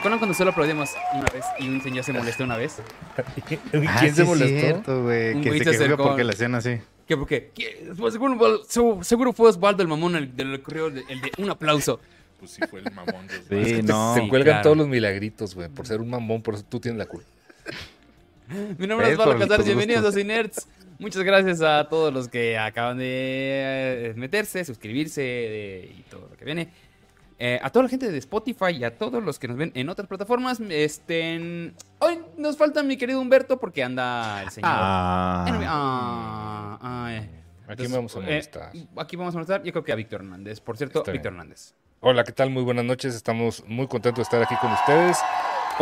acuerdan cuando solo aplaudimos una vez y un señor se molestó una vez? ¿Quién Ah, se sí es molestó? cierto, güey. Un Que se se quejó que acercó. porque le hacían así. ¿Qué? Porque ¿qué? Pues seguro, seguro fue Osvaldo el mamón el del correo, el de un aplauso. Pues sí fue el mamón de Osvaldo. Sí, no. Se Sí, cuelgan claro. todos los milagritos, güey, por ser un mamón, por eso tú tienes la culpa. Mi nombre es ¿Ves? Osvaldo Casares, bienvenidos a. Cinerts. Muchas gracias a todos los que acaban de eh, meterse, suscribirse de- y todo lo que viene. Eh, a toda la gente de Spotify y a todos los que nos ven en otras plataformas. Este, en- Hoy nos falta mi querido Humberto porque anda el señor. Ah. Ah, ay. Aquí Entonces, vamos a eh, molestar. aquí vamos a molestar. Yo creo que a Víctor Hernández. Por cierto. Víctor Hernández. Hola, ¿qué tal? Muy buenas noches. Estamos muy contentos de estar aquí con ustedes.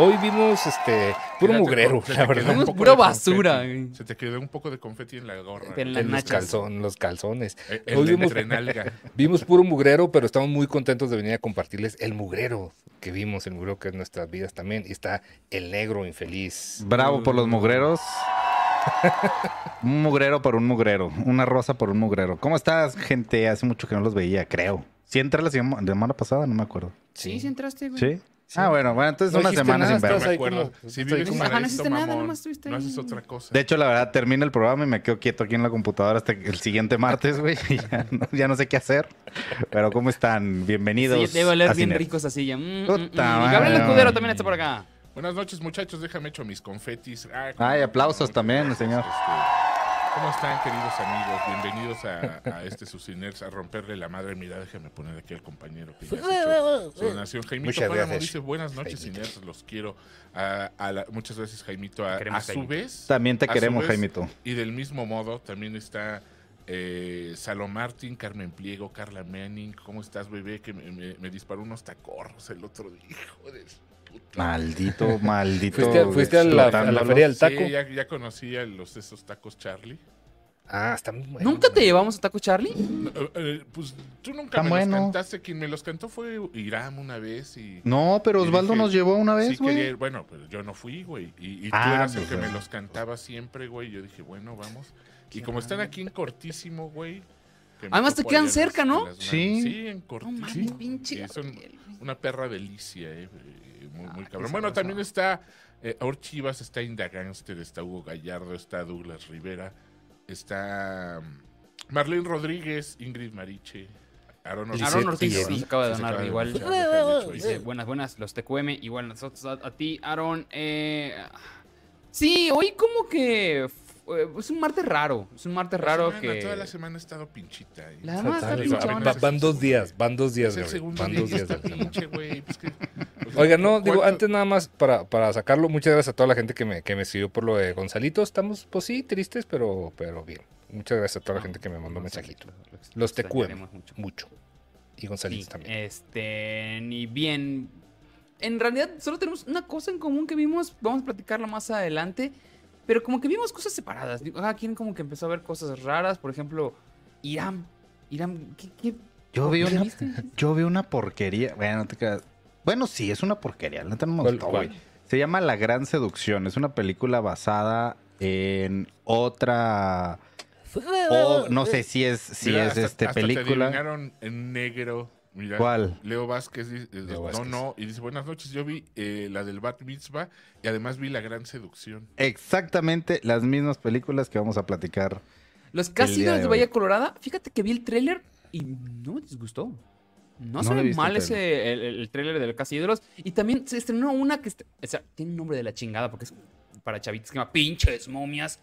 Hoy vimos este puro mugrero, se te la quedó verdad. un Vimos poco pura de basura, confeti. güey. Se te quedó un poco de confeti en la gorra. En la- En los, nachas. calzón, los calzones. Eh, Hoy la vimos, entrenalga. vimos puro mugrero, pero estamos muy contentos de venir a compartirles el mugrero que vimos, el mugrero que es nuestras vidas también. Y está el negro infeliz. Bravo por los mugreros. un mugrero por un mugrero. Una rosa por un mugrero. ¿Cómo estás, gente? Hace mucho que no los veía, creo. Sí entré la sema- semana pasada, no me acuerdo. Sí, sí entraste, güey. ¿Sí? Ah, bueno, bueno, entonces No una semana nada, sin verme. Me ahí acuerdo. como- Si vives Ajá, no hiciste nada, mamón, nomás estuviste no haces otra cosa. De hecho, la verdad, termina el programa y me quedo quieto aquí en la computadora hasta el siguiente martes, güey. y Ya no, ya no sé qué hacer. Pero ¿cómo están? Bienvenidos. Sí, debe oler bien Cine. rico esa silla. Mm, mm, Puta mm. Y Gabriel. Escudero también está por acá. Buenas noches, muchachos. Déjame echo mis confetis. Ah, Ay, aplausos también, señor. Este, ¿Cómo están, queridos amigos? Bienvenidos a, a este Suciners, a romperle la madre. Mira, déjame poner aquí al compañero que ya hecho su donación. Jaimito Muchas Páramo gracias, dice, buenas noches. Ciners, los quiero. A- a la- muchas gracias, Jaimito. A, su Jaimito. vez... También te queremos, vez, Jaimito. Y del mismo modo, también está eh, Salo Martín, Carmen Pliego, Carla Manning. ¿Cómo estás, bebé? Que me, me- me disparó unos tacorros el otro día, hijo de puta. Maldito, maldito. ¿Fuiste, fuiste a, la, a la feria del taco? Sí, ya, ya conocí a los, esos tacos Charlie. Ah, está muy bueno. ¿Nunca te llevamos a Taco Charlie? No, eh, eh, pues tú nunca Tan me bueno. los cantaste. Quien me los cantó fue Iram una vez y... No, pero Osvaldo dije, nos llevó una sí vez, güey. ir. Bueno, pero yo no fui, güey. Y, y tú Ah, eras el pues, que me los cantaba siempre, güey. Yo dije, bueno, vamos. Y como están aquí en cortísimo, güey. Además te quedan cerca, ¿no? Sí. Sí, en No cortísimo. mames, pinche una perra delicia, eh. eh, Muy, muy Ah, cabrón. Bueno, también está eh, Aur Chivas, está Inda Gangster, está Hugo Gallardo, está Douglas Rivera, está mm, Marlene Rodríguez, Ingrid Mariche, Aaron Y Aaron Ortiz nos acaba de donar acaba de igual. Dice, buenas, buenas, los TQM, igual nosotros a, a ti, Aaron. Eh, sí, hoy como que es un martes raro, es un martes La raro semana, que... Toda la semana ha estado pinchita. eh. La semana está Fatal, pinchona. va- va- van dos días, van dos días, Es el van día dos días. pinche, pues que- pues, Oiga, no, digo, ¿cuánto- antes nada más para, para sacarlo, muchas gracias a toda la gente que me, que me siguió por lo de Gonzalito. Estamos, pues sí, tristes, pero, pero bien. Muchas gracias a toda la gente que me mandó mensajito. Los te mucho. mucho. Y Gonzalito Sí, también. Este, ni bien. En realidad, solo tenemos una cosa en común que vimos. Vamos a platicarla más adelante. Pero como que vimos cosas separadas. Digo, Cada quien como que empezó a ver cosas raras. Por ejemplo, Irán. Irán, ¿qué, qué Yo vi una, yo vi una porquería. Bueno, no te creas. Bueno, sí, es una porquería. No me ¿Cuál- gustó, cuál? Se llama La Gran Seducción. Es una película basada en otra. o no sé si es, si Mira, es hasta- este hasta película. en negro. Mira, ¿Cuál? Leo Vázquez dice, eh, Leo no, Vázquez. no, y dice, buenas noches, yo vi eh, la del Bat Mitzvah y además vi La Gran Seducción. Exactamente las mismas películas que vamos a platicar. Los Castillos de de. Bahía Colorada. Fíjate que vi el tráiler y no me disgustó. No, No se ve mal el ese, el, el tráiler del Castillos. Y también se estrenó una que... est- O sea, tiene un nombre de la chingada porque es para chavitos que se llama Pinches Momias.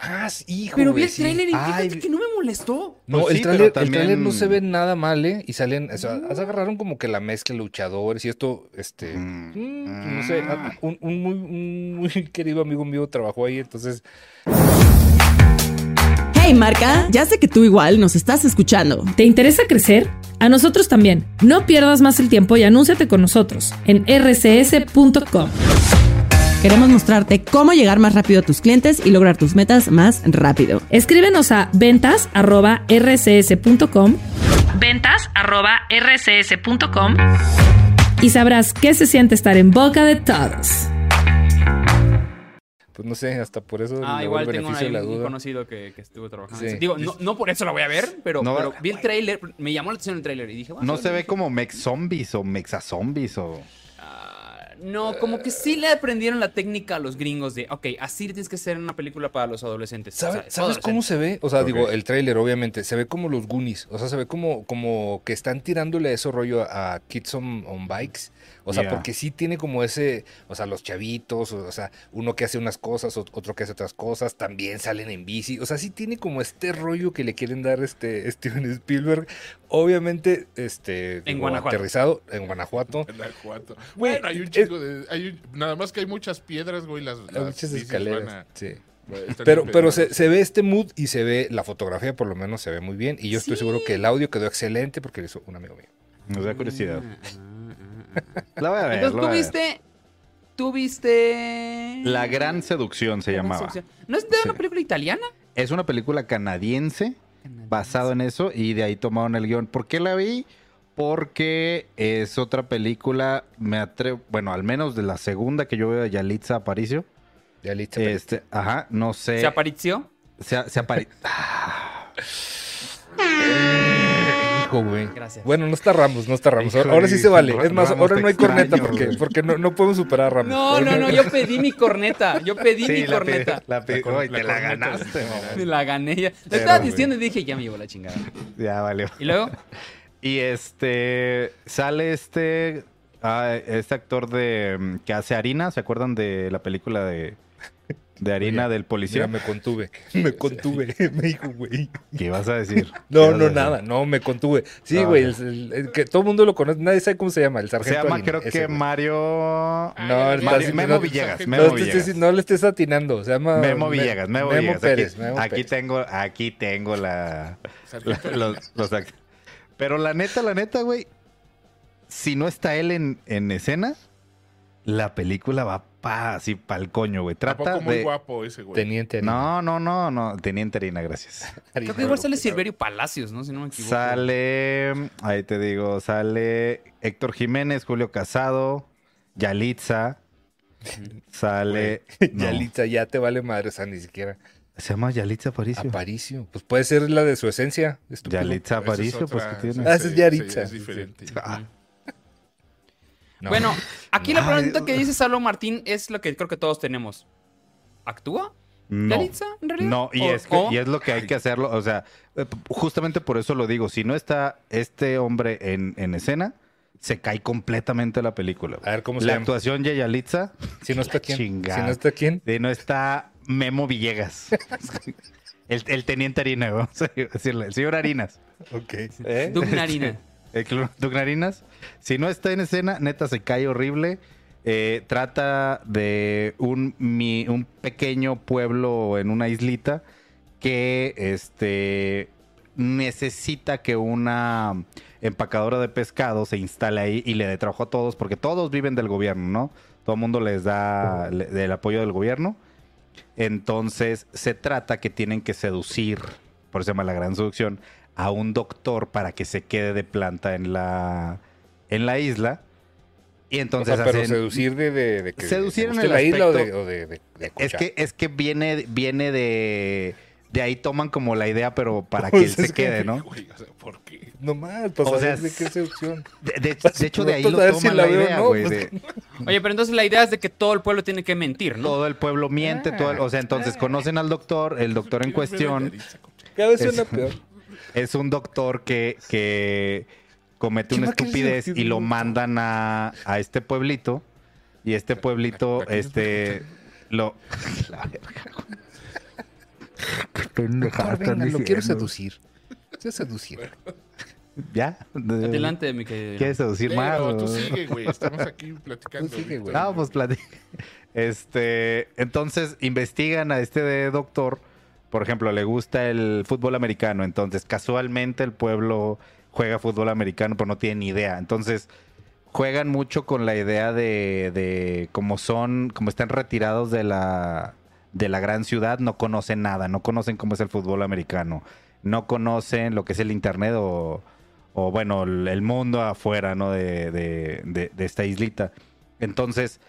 Ah, hijo, Pero vi el sí. tráiler y Ay, fíjate que no me molestó. No, Pues el sí, tráiler pero el tráiler no se ve nada mal, ¿eh? Y salen, o sea, agarraron como que la mezcla de luchadores y esto, este, Mm. mm, no sé, a- un, un muy, un muy querido amigo mío trabajó ahí, entonces, Hey marca, ya sé que tú igual nos estás escuchando. ¿Te interesa crecer? A nosotros también. No pierdas más el tiempo y anúnciate con nosotros en rcs.com. Queremos mostrarte cómo llegar más rápido a tus clientes y lograr tus metas más rápido. Escríbenos a ventas@rcs.com. ventas@rcs.com y sabrás qué se siente estar en boca de todos. pues no sé, hasta por eso Ah, le igual tengo de la un duda. conocido que, que estuvo trabajando. Sí. Digo, no, no por eso la voy a ver, pero, No, pero vi el tráiler, me llamó la atención el tráiler y dije, No se ve como mex zombies o mexa zombies o. No, como que sí le aprendieron la técnica a los gringos de, ok, así tienes que hacer una película para los adolescentes. ¿Sabe- O sea, ¿Sabes cómo se ve? O sea, digo, el tráiler obviamente, se ve como los Goonies, o sea, se ve como, como que están tirándole eso rollo a, a Kids on, on Bikes, o sea, Yeah. porque sí tiene como ese, o sea, los chavitos, o, o sea, uno que hace unas cosas, ot- otro que hace otras cosas, también salen en bici, o sea, sí tiene como este rollo que le quieren dar este Steven Spielberg, obviamente, este, digo, Guanajuato. aterrizado en Guanajuato, Guanajuato. Bueno, hay un chingo de. Hay un- nada más que hay muchas piedras, güey. Las, hay las muchas escaleras, van a- sí. Pero, pero se, se ve este mood y se ve la fotografía, por lo menos se ve muy bien. Y yo estoy seguro que el audio quedó excelente porque lo hizo un amigo mío. Nos da curiosidad. Ah, ah, ah, ah. La voy a ver. Entonces tú viste. Tú viste. La Gran Seducción se La llamaba. Seducción. ¿No es de una película italiana? Es una película canadiense basado en eso y de ahí tomaron el guion. ¿Por qué la vi? Porque es otra película, me atrevo, bueno, al menos de la segunda que yo veo de Yalitza Aparicio. Ya listo. Este, ajá, no sé. ¿Se apareció? Se, se apari- Hijo, güey. Gracias. Bueno, no está Ramos, no está Ramos. Híjole, Ahora sí se vale. Es más, Ramos, ahora no hay corneta porque, güey. porque no, no podemos superar a Ramos. No, no, no, yo pedí mi corneta. Yo pedí mi la, corneta. la pe- La la te la ganaste. Me la gané ya. Le estaba güey. diciendo y dije, ya me llevo la chingada. Ya valió. Y luego, Y este sale este ah, este actor de mm, que hace harina, ¿se acuerdan de la película de de harina Oye, del policía? Mira, me contuve. Me contuve. Me dijo, güey. ¿Qué ibas a decir? ¿Qué No, a no, decir? nada. No, me contuve. Sí, Ah, güey. ok. el- el- el que todo el mundo lo conoce. Nadie sabe cómo se llama. El Se sargento. llama Harina, creo ese, que güey. Mario No, está Memo- no- Villegas, no Memo No, Villegas. estés- no le estés atinando. Se llama Memo Me- Villegas, Memo, Memo Villegas. Pérez. aquí, Memo aquí Pérez. tengo, aquí tengo la, Sargento la- los, los act- Pero la neta, la neta, güey, si no está él en, en escena, la película va pa, así pa'l coño, güey. Trata Tampoco muy de... guapo ese, güey. Teniente. Harina. No, no, no, no. Teniente Harina, gracias. creo que igual sale Silverio Palacios, ¿no? Si no me equivoco. Sale, ahí te digo, sale Héctor Jiménez, Julio Casado, Yalitza. Sale. no, Yalitza, ya te vale madre, o sea, ni siquiera. Se llama Yalitza Aparicio. Aparicio. Pues puede ser la de su esencia. estúpido. Yalitza es Aparicio, pues que tiene. Ah, es Yaritza. Es diferente. Ah, No. Bueno, aquí la pregunta que dice Salo Martín es lo que creo que todos tenemos. ¿Actúa? no. ¿Yalitza, en realidad? No, y ¿O- es, que- o- y es lo que hay que hacerlo. O sea, eh, justamente por eso lo digo. Si no está este hombre en, en escena, se cae completamente la película. A ver cómo se La llama. actuación de Yalitza, Si no está quién. Chingada. Si no está quién. de no está Memo Villegas. el, el teniente Harina, vamos a decirle. El señor Harinas. Ok. ¿Eh? Doug Narina. El clon-. Si no está en escena, neta se cae horrible. Eh, trata de un, mi- un pequeño pueblo en una islita que este, necesita que una empacadora de pescado se instale ahí y le dé trabajo a todos, porque todos viven del gobierno, ¿no? Todo el mundo les da le- del apoyo del gobierno. Entonces se trata que tienen que seducir, por eso se llama la gran seducción, a un doctor para que se quede de planta en la, en la isla. Y O entonces sea, pero hacen- seducir de, de, de que Seducir en el la isla o de, aspecto- o de, de- de Es que, es que viene, viene de. De ahí toman como la idea, pero para que Pues él se es que- quede, ¿no? Güey, o sea, ¿por qué? No O saber sea, de qué seducción. De, de- de hecho, de ahí lo si toman la la, veo o idea, no, güey. pues, de- Oye, pero entonces la idea es de que todo el pueblo tiene que mentir, ¿no? Todo el pueblo miente, todo el- o sea, entonces conocen al doctor, el doctor en cuestión Cada vez Es- suena peor. Es un doctor que, que comete una Chima, ¿qué es estupidez y lo mandan a, a este pueblito y este pueblito, ¿A qué es este, lo... La verga, güey. Qué venga, lo quiero seducir. Quiero seducir. ¿Ya? Adelante, mi querido. ¿Quieres seducir más? Pero tú sigue, güey. Estamos aquí platicando. Tú sigue, güey. No, pues platica. Este, entonces investigan a este doctor. Por ejemplo, le gusta el fútbol americano. Entonces, casualmente el pueblo juega fútbol americano, pero no tiene ni idea. Entonces, juegan mucho con la idea de, de como son, como están retirados de la, de la gran ciudad, no conocen nada, no conocen cómo es el fútbol americano, no conocen lo que es el internet o, o bueno, el, mundo afuera, ¿no? De- de esta islita. Entonces,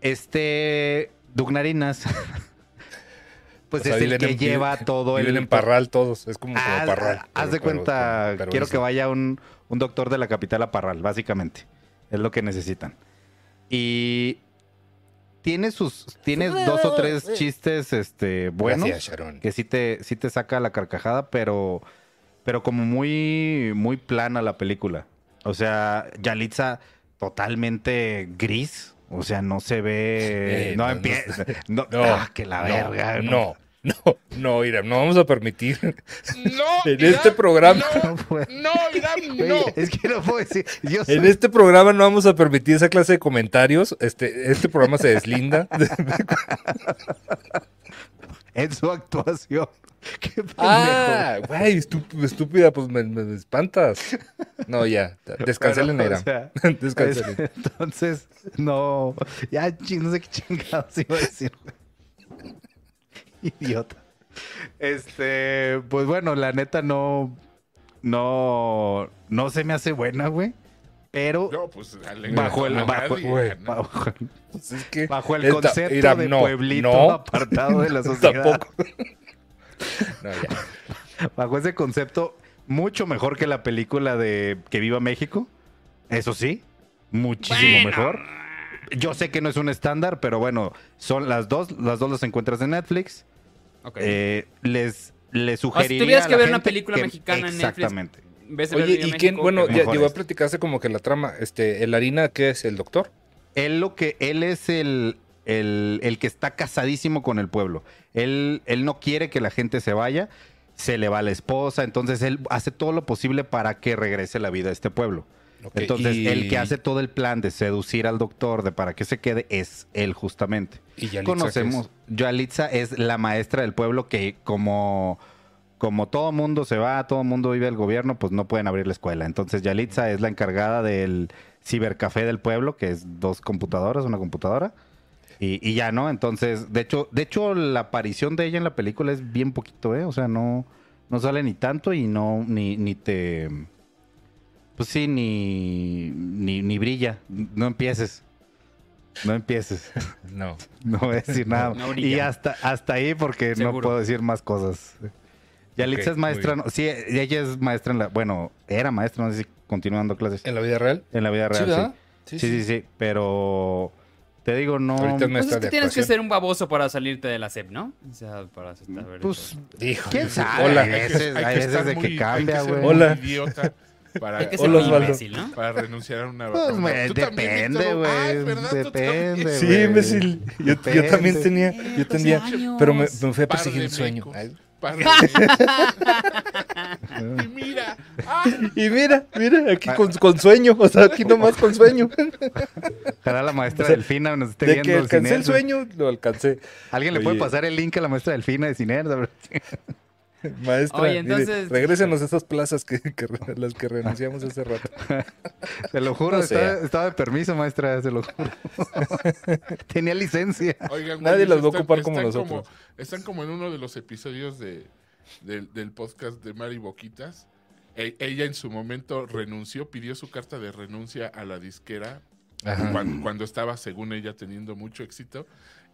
este Dugnarinas, pues O sea, es el viven que en- lleva todo el... Viven en Parral todos. Es como, como Haz, Parral. haz pero- de cuenta, pero- pero quiero eso. que vaya un, un doctor de la capital a Parral, básicamente. Es lo que necesitan. Y tiene sus, tiene dos o tres chistes, este, buenos. Gracias, Sharon. que sí te, sí te saca la carcajada, pero, pero como muy, muy plana la película. O sea, Yalitza totalmente gris. O sea, no se ve. Eh, no empieza. No, No, ah, que la no, verga. No, no, no, Irán, no vamos a permitir No, en este programa. No. No, Güey, no. Es que no puedo decir. Yo En soy- este programa no vamos a permitir esa clase de comentarios. Este, este programa se deslinda. en su actuación. Qué pendejo. ah, güey, estú- estúpida, pues me, me espantas. No, ya, descancelen, Bueno, Irán. o sea, Descancelen. es- entonces, no. Ya, ching- no sé qué chingados iba a decir. Idiota. Este, pues bueno, la neta no. No. No se me hace buena, güey. Pero No, pues bajo el, bajo, nadie, ¿no? bajo, Pues es que bajo el esta- concepto de no, pueblito no, apartado de la sociedad. tampoco. No, ya. Bajo ese concepto, mucho mejor que la película de Que Viva México. Eso sí, muchísimo mejor. Yo sé que no es un estándar, pero bueno, son las dos, las dos las encuentras en Netflix. Eh, les, les sugeriría. tuvieras a que ver una película que- mexicana en Netflix, Exactamente. Vez de Oye, ¿y quién? México, Bueno, ya llegó a platicarse como que la trama, este, el harina, ¿qué es? ¿El doctor? Él lo que, él es el, el, el que está casadísimo con el pueblo. Él, él no quiere que la gente se vaya, se le va la esposa, entonces él hace todo lo posible para que regrese la vida a este pueblo. Entonces, y- el que hace todo el plan de seducir al doctor, de para que se quede, es él justamente. Y Yalitza, Conocemos, Yalitza es la maestra del pueblo que como, como todo mundo se va, todo mundo vive el gobierno, pues no pueden abrir la escuela. Entonces Yalitza es la encargada del cibercafé del pueblo, que es dos computadoras, una computadora. Y, y ya, ¿no? Entonces, de hecho, de hecho, la aparición de ella en la película es bien poquito, ¿eh? O sea, no, no sale ni tanto y no, ni, ni te. Pues sí, ni, ni, ni brilla. No empieces. No empieces. No. No voy a decir nada. No y hasta, hasta ahí porque no puedo decir más cosas. Yalitza Ok, es maestra, no- sí, ella es maestra en la, bueno, era maestra, no sé si continúa dando clases ¿En la vida real? en la vida real, sí. Sí, sí, sí, pero te digo, no, Ahorita Pues es que tienes que ser un baboso para salirte de la SEP, ¿no? O sea, para ver pues, Dijo. quién sabe, Hola. hay veces, hay que veces estar de muy- que hay cambia, güey. Hola. idiota para, Hay que ser un imbécil, ¿no? para renunciar a una... Pues, depende, güey. Tú depende. Sí, imbécil. Yo, yo también tenía, yo tenía, pero me, me fui a perseguir el sueño. Ay. Y mira, ah, Y mira, mira, aquí con, con sueño, o sea, aquí nomás con sueño. Ojalá la maestra O sea, Delfina nos esté De viendo. que alcancé el sueño, lo alcancé. Alguien le puede pasar el link a la maestra Delfina de Cinerda. Maestra, Oye, entonces- regrésenos esas plazas que, las que renunciamos hace rato. Se lo juro, No estaba, de permiso, maestra, se lo juro. Tenía licencia. Oigan, Nadie las va a ocupar como están nosotros. están como en uno de los episodios de, del- del podcast de Mari Boquitas. E- ella en su momento renunció, pidió su carta de renuncia a la disquera cuando, cuando estaba, según ella, teniendo mucho éxito.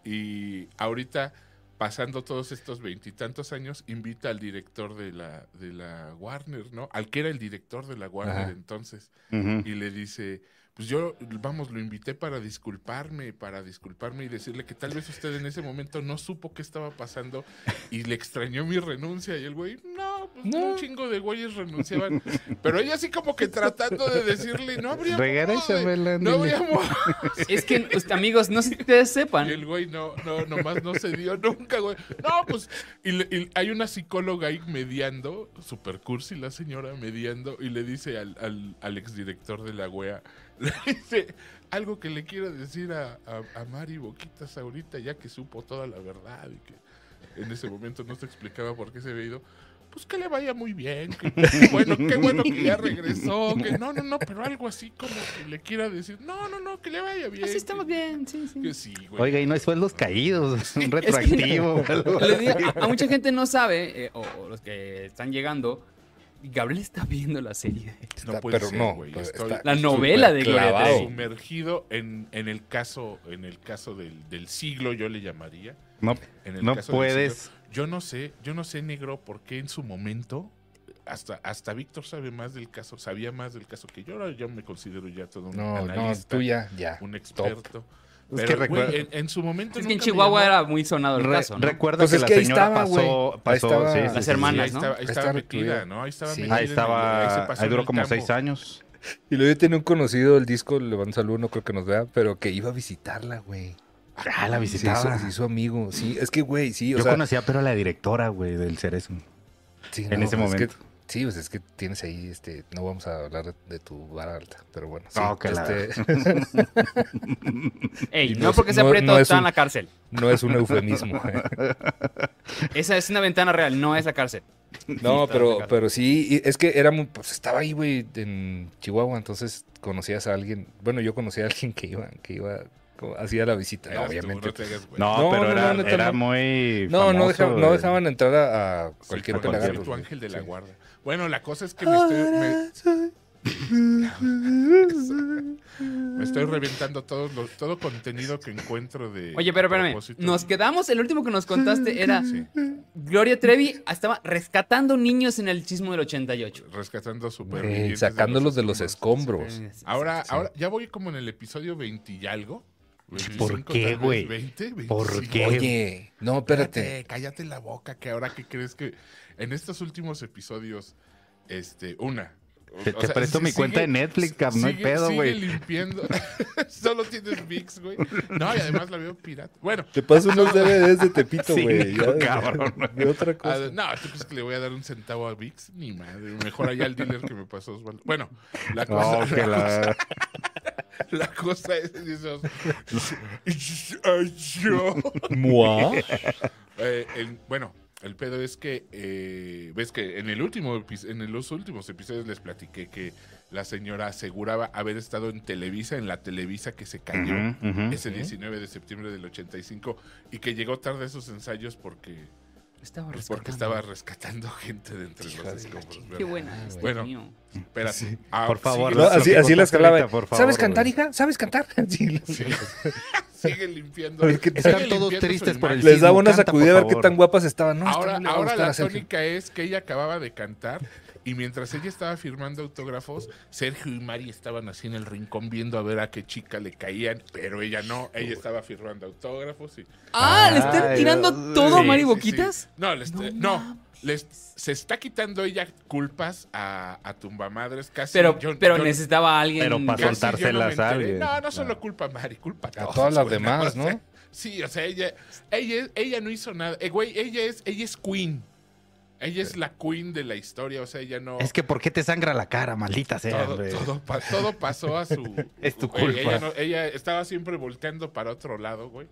Y ahorita, pasando todos estos veintitantos años, invita al director de la, de la Warner, ¿no? Al que era el director de la Warner Ajá. entonces y le dice, pues yo, vamos, lo invité para disculparme, para disculparme y decirle que tal vez usted en ese momento no supo qué estaba pasando y le extrañó mi renuncia. Y el güey, no, pues No. un chingo de güeyes renunciaban. Pero ella así como que tratando de decirle, no habría modo de- Regrésamela, No dile". habría modo". Es que, pues, amigos, no sé si ustedes Y sepan. el güey no, no, nomás no se dio nunca, güey. No, pues, y, le- y hay una psicóloga ahí mediando, super cursi la señora mediando, y le dice al, al, al exdirector de la wea, le dice, algo que le quiero decir a, a, a Mari Boquitas ahorita, ya que supo toda la verdad y que en ese momento no se explicaba por qué se había ido. Pues que le vaya muy bien, que, que bueno, qué bueno que ya regresó, que no, no, no, pero algo así como que le quiera decir, no, no, no, que le vaya bien. Así estamos que- bien, sí, sí. Que sí, güey. Oiga, y no hay sueldos caídos, un retroactivo. así. digo, a, a mucha gente no sabe, eh, o, o los que están llegando, Gabriel está viendo la serie. No Está- puede pero ser, no, güey, pues, estoy está La novela de Gloria. Trevi. sumergido en, en el caso, en el caso del, del siglo, yo le llamaría. No, En el no caso del puedes. Yo no sé, yo no sé, negro, por qué en su momento hasta, hasta Víctor sabe más del caso, sabía más del caso que yo. Ahora yo me considero ya todo un No, no, analista, tú ya, ya. un top. experto. Es Pero, que güey, recuerda- en, en su momento Es que en Chihuahua llamó- era muy sonado el Re- caso, ¿no? Recuerda Pues que es la que ahí señora estaba, güey. pasó, Ahí pasó estaba. sí, sí, Las sí, hermanas, ahí ¿no? estaba, ahí estaba metida. ¿no? Ahí estaba Sí. metida. Ahí el- estaba, ahí duró el como seis años. Y luego yo tenía un conocido del disco, le mando un saludo, no creo que nos vea, pero que iba a visitarla, güey. Ah, la Sí, visitaba. su, sí, su amigo. Sí, es que, güey, sí, o Yo sea. conocía, pero a la directora, güey, del Cerezo. sí, en ese es que- momento. sí, pues es que tienes ahí, este, no vamos a hablar de, tu vara alta, pero bueno. Sí, No, que este, Ey, no, porque sea no- preto está en un- la cárcel. no es un eufemismo. eh. Esa es una ventana real, no es la cárcel. No, pero, pero sí, es que era muy, pues estaba ahí, güey, en Chihuahua, entonces conocías a alguien, bueno, yo conocía a alguien que iba, que iba, hacía la visita, no, Eras tú, obviamente. no te hagas güey. No, No, pero no, era, era muy. No, no, famoso, deja- no dejaban entrar a, Sí, cualquier cualquier pelagato. tu güey. ángel de la Sí. guarda. Bueno, la cosa es que me estoy, me, me estoy reventando todo, lo- todo contenido que encuentro de. Oye, pero espérame, nos quedamos, el último que nos contaste era Sí, Gloria Trevi estaba rescatando niños en el chismo del 88. rescatando Eh, supervivientes. sacándolos de los escombros. escombros. Ahora, ahora, ya voy como en el episodio 20 y algo. ¿Por 25, qué, güey? 20, ¿Por 25. qué? Oye, no, espérate. Cállate, cállate la boca, que ahora que crees que en estos últimos episodios, este, una. Te, o te sea, presto sí, mi cuenta de Netflix, cap, no hay pedo, sigue güey. limpiando. Solo tienes VIX, güey. No, y además la veo pirata. Bueno, Te paso unos DVDs de Tepito, Sí, güey. ya, cabrón. De otra a- cosa. no, ¿tú crees que le voy a dar un centavo a VIX? Ni madre. Mejor allá al dealer que me pasó Osvaldo. Bueno, la cosa, No, que la, cosa, la... cosa es esos. Yo. Eh, el- bueno, el pedo es que ves ves que en el último en los últimos episodios les platiqué que la señora aseguraba haber estado en Televisa, en la Televisa que se cayó ese 19 de septiembre del 85 y que llegó tarde a esos ensayos porque Estaba pues, rescatando. porque estaba rescatando gente de entre los escombros. Qué ¿verdad? buena. este Bueno. mío. Espérate. Ah, Por favor, No, así, así las calaba. ahorita, por favor, ¿Sabes cantar, hija? ¿Sabes cantar? Sí. sigue limpiando. Es que están todos tristes por el. Les daba una sacudida a ver qué tan guapas estaban. No, ahora ahora la tónica es que ella acababa de cantar y mientras ella estaba firmando autógrafos, Sergio y Mari estaban así en el rincón viendo a ver a qué chica le caían, pero ella no, ella estaba firmando autógrafos y Ah, ¿le están tirando Dios. todo a Sí, Mari Boquitas? sí. No, les- no, les- se está quitando ella culpas a, a Tumbamadres casi. Pero, yo- pero yo- necesitaba a alguien. Pero para no soltárselas a alguien. No, no solo culpa a Mari, culpa a, A todos, todas las demás, o sea, ¿no? Sí, o sea, ella, ella, ella no hizo nada. Eh, güey, ella es, ella es queen. Ella es la queen de la historia, o sea, ella no... Es que ¿por qué te sangra la cara, maldita sea, todo, todo, pa- todo pasó a su... Es tu culpa. Ella, no- ella estaba siempre volteando para otro lado, güey.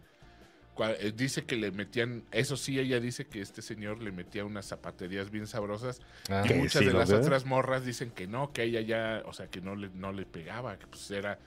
Eh, Dice que le metían, eso sí, ella dice que este señor le metía unas zapaterías bien sabrosas. Ah, y muchas sí, de las veo. otras morras dicen que no, que ella ya, o sea, que no le, no le pegaba, que pues era,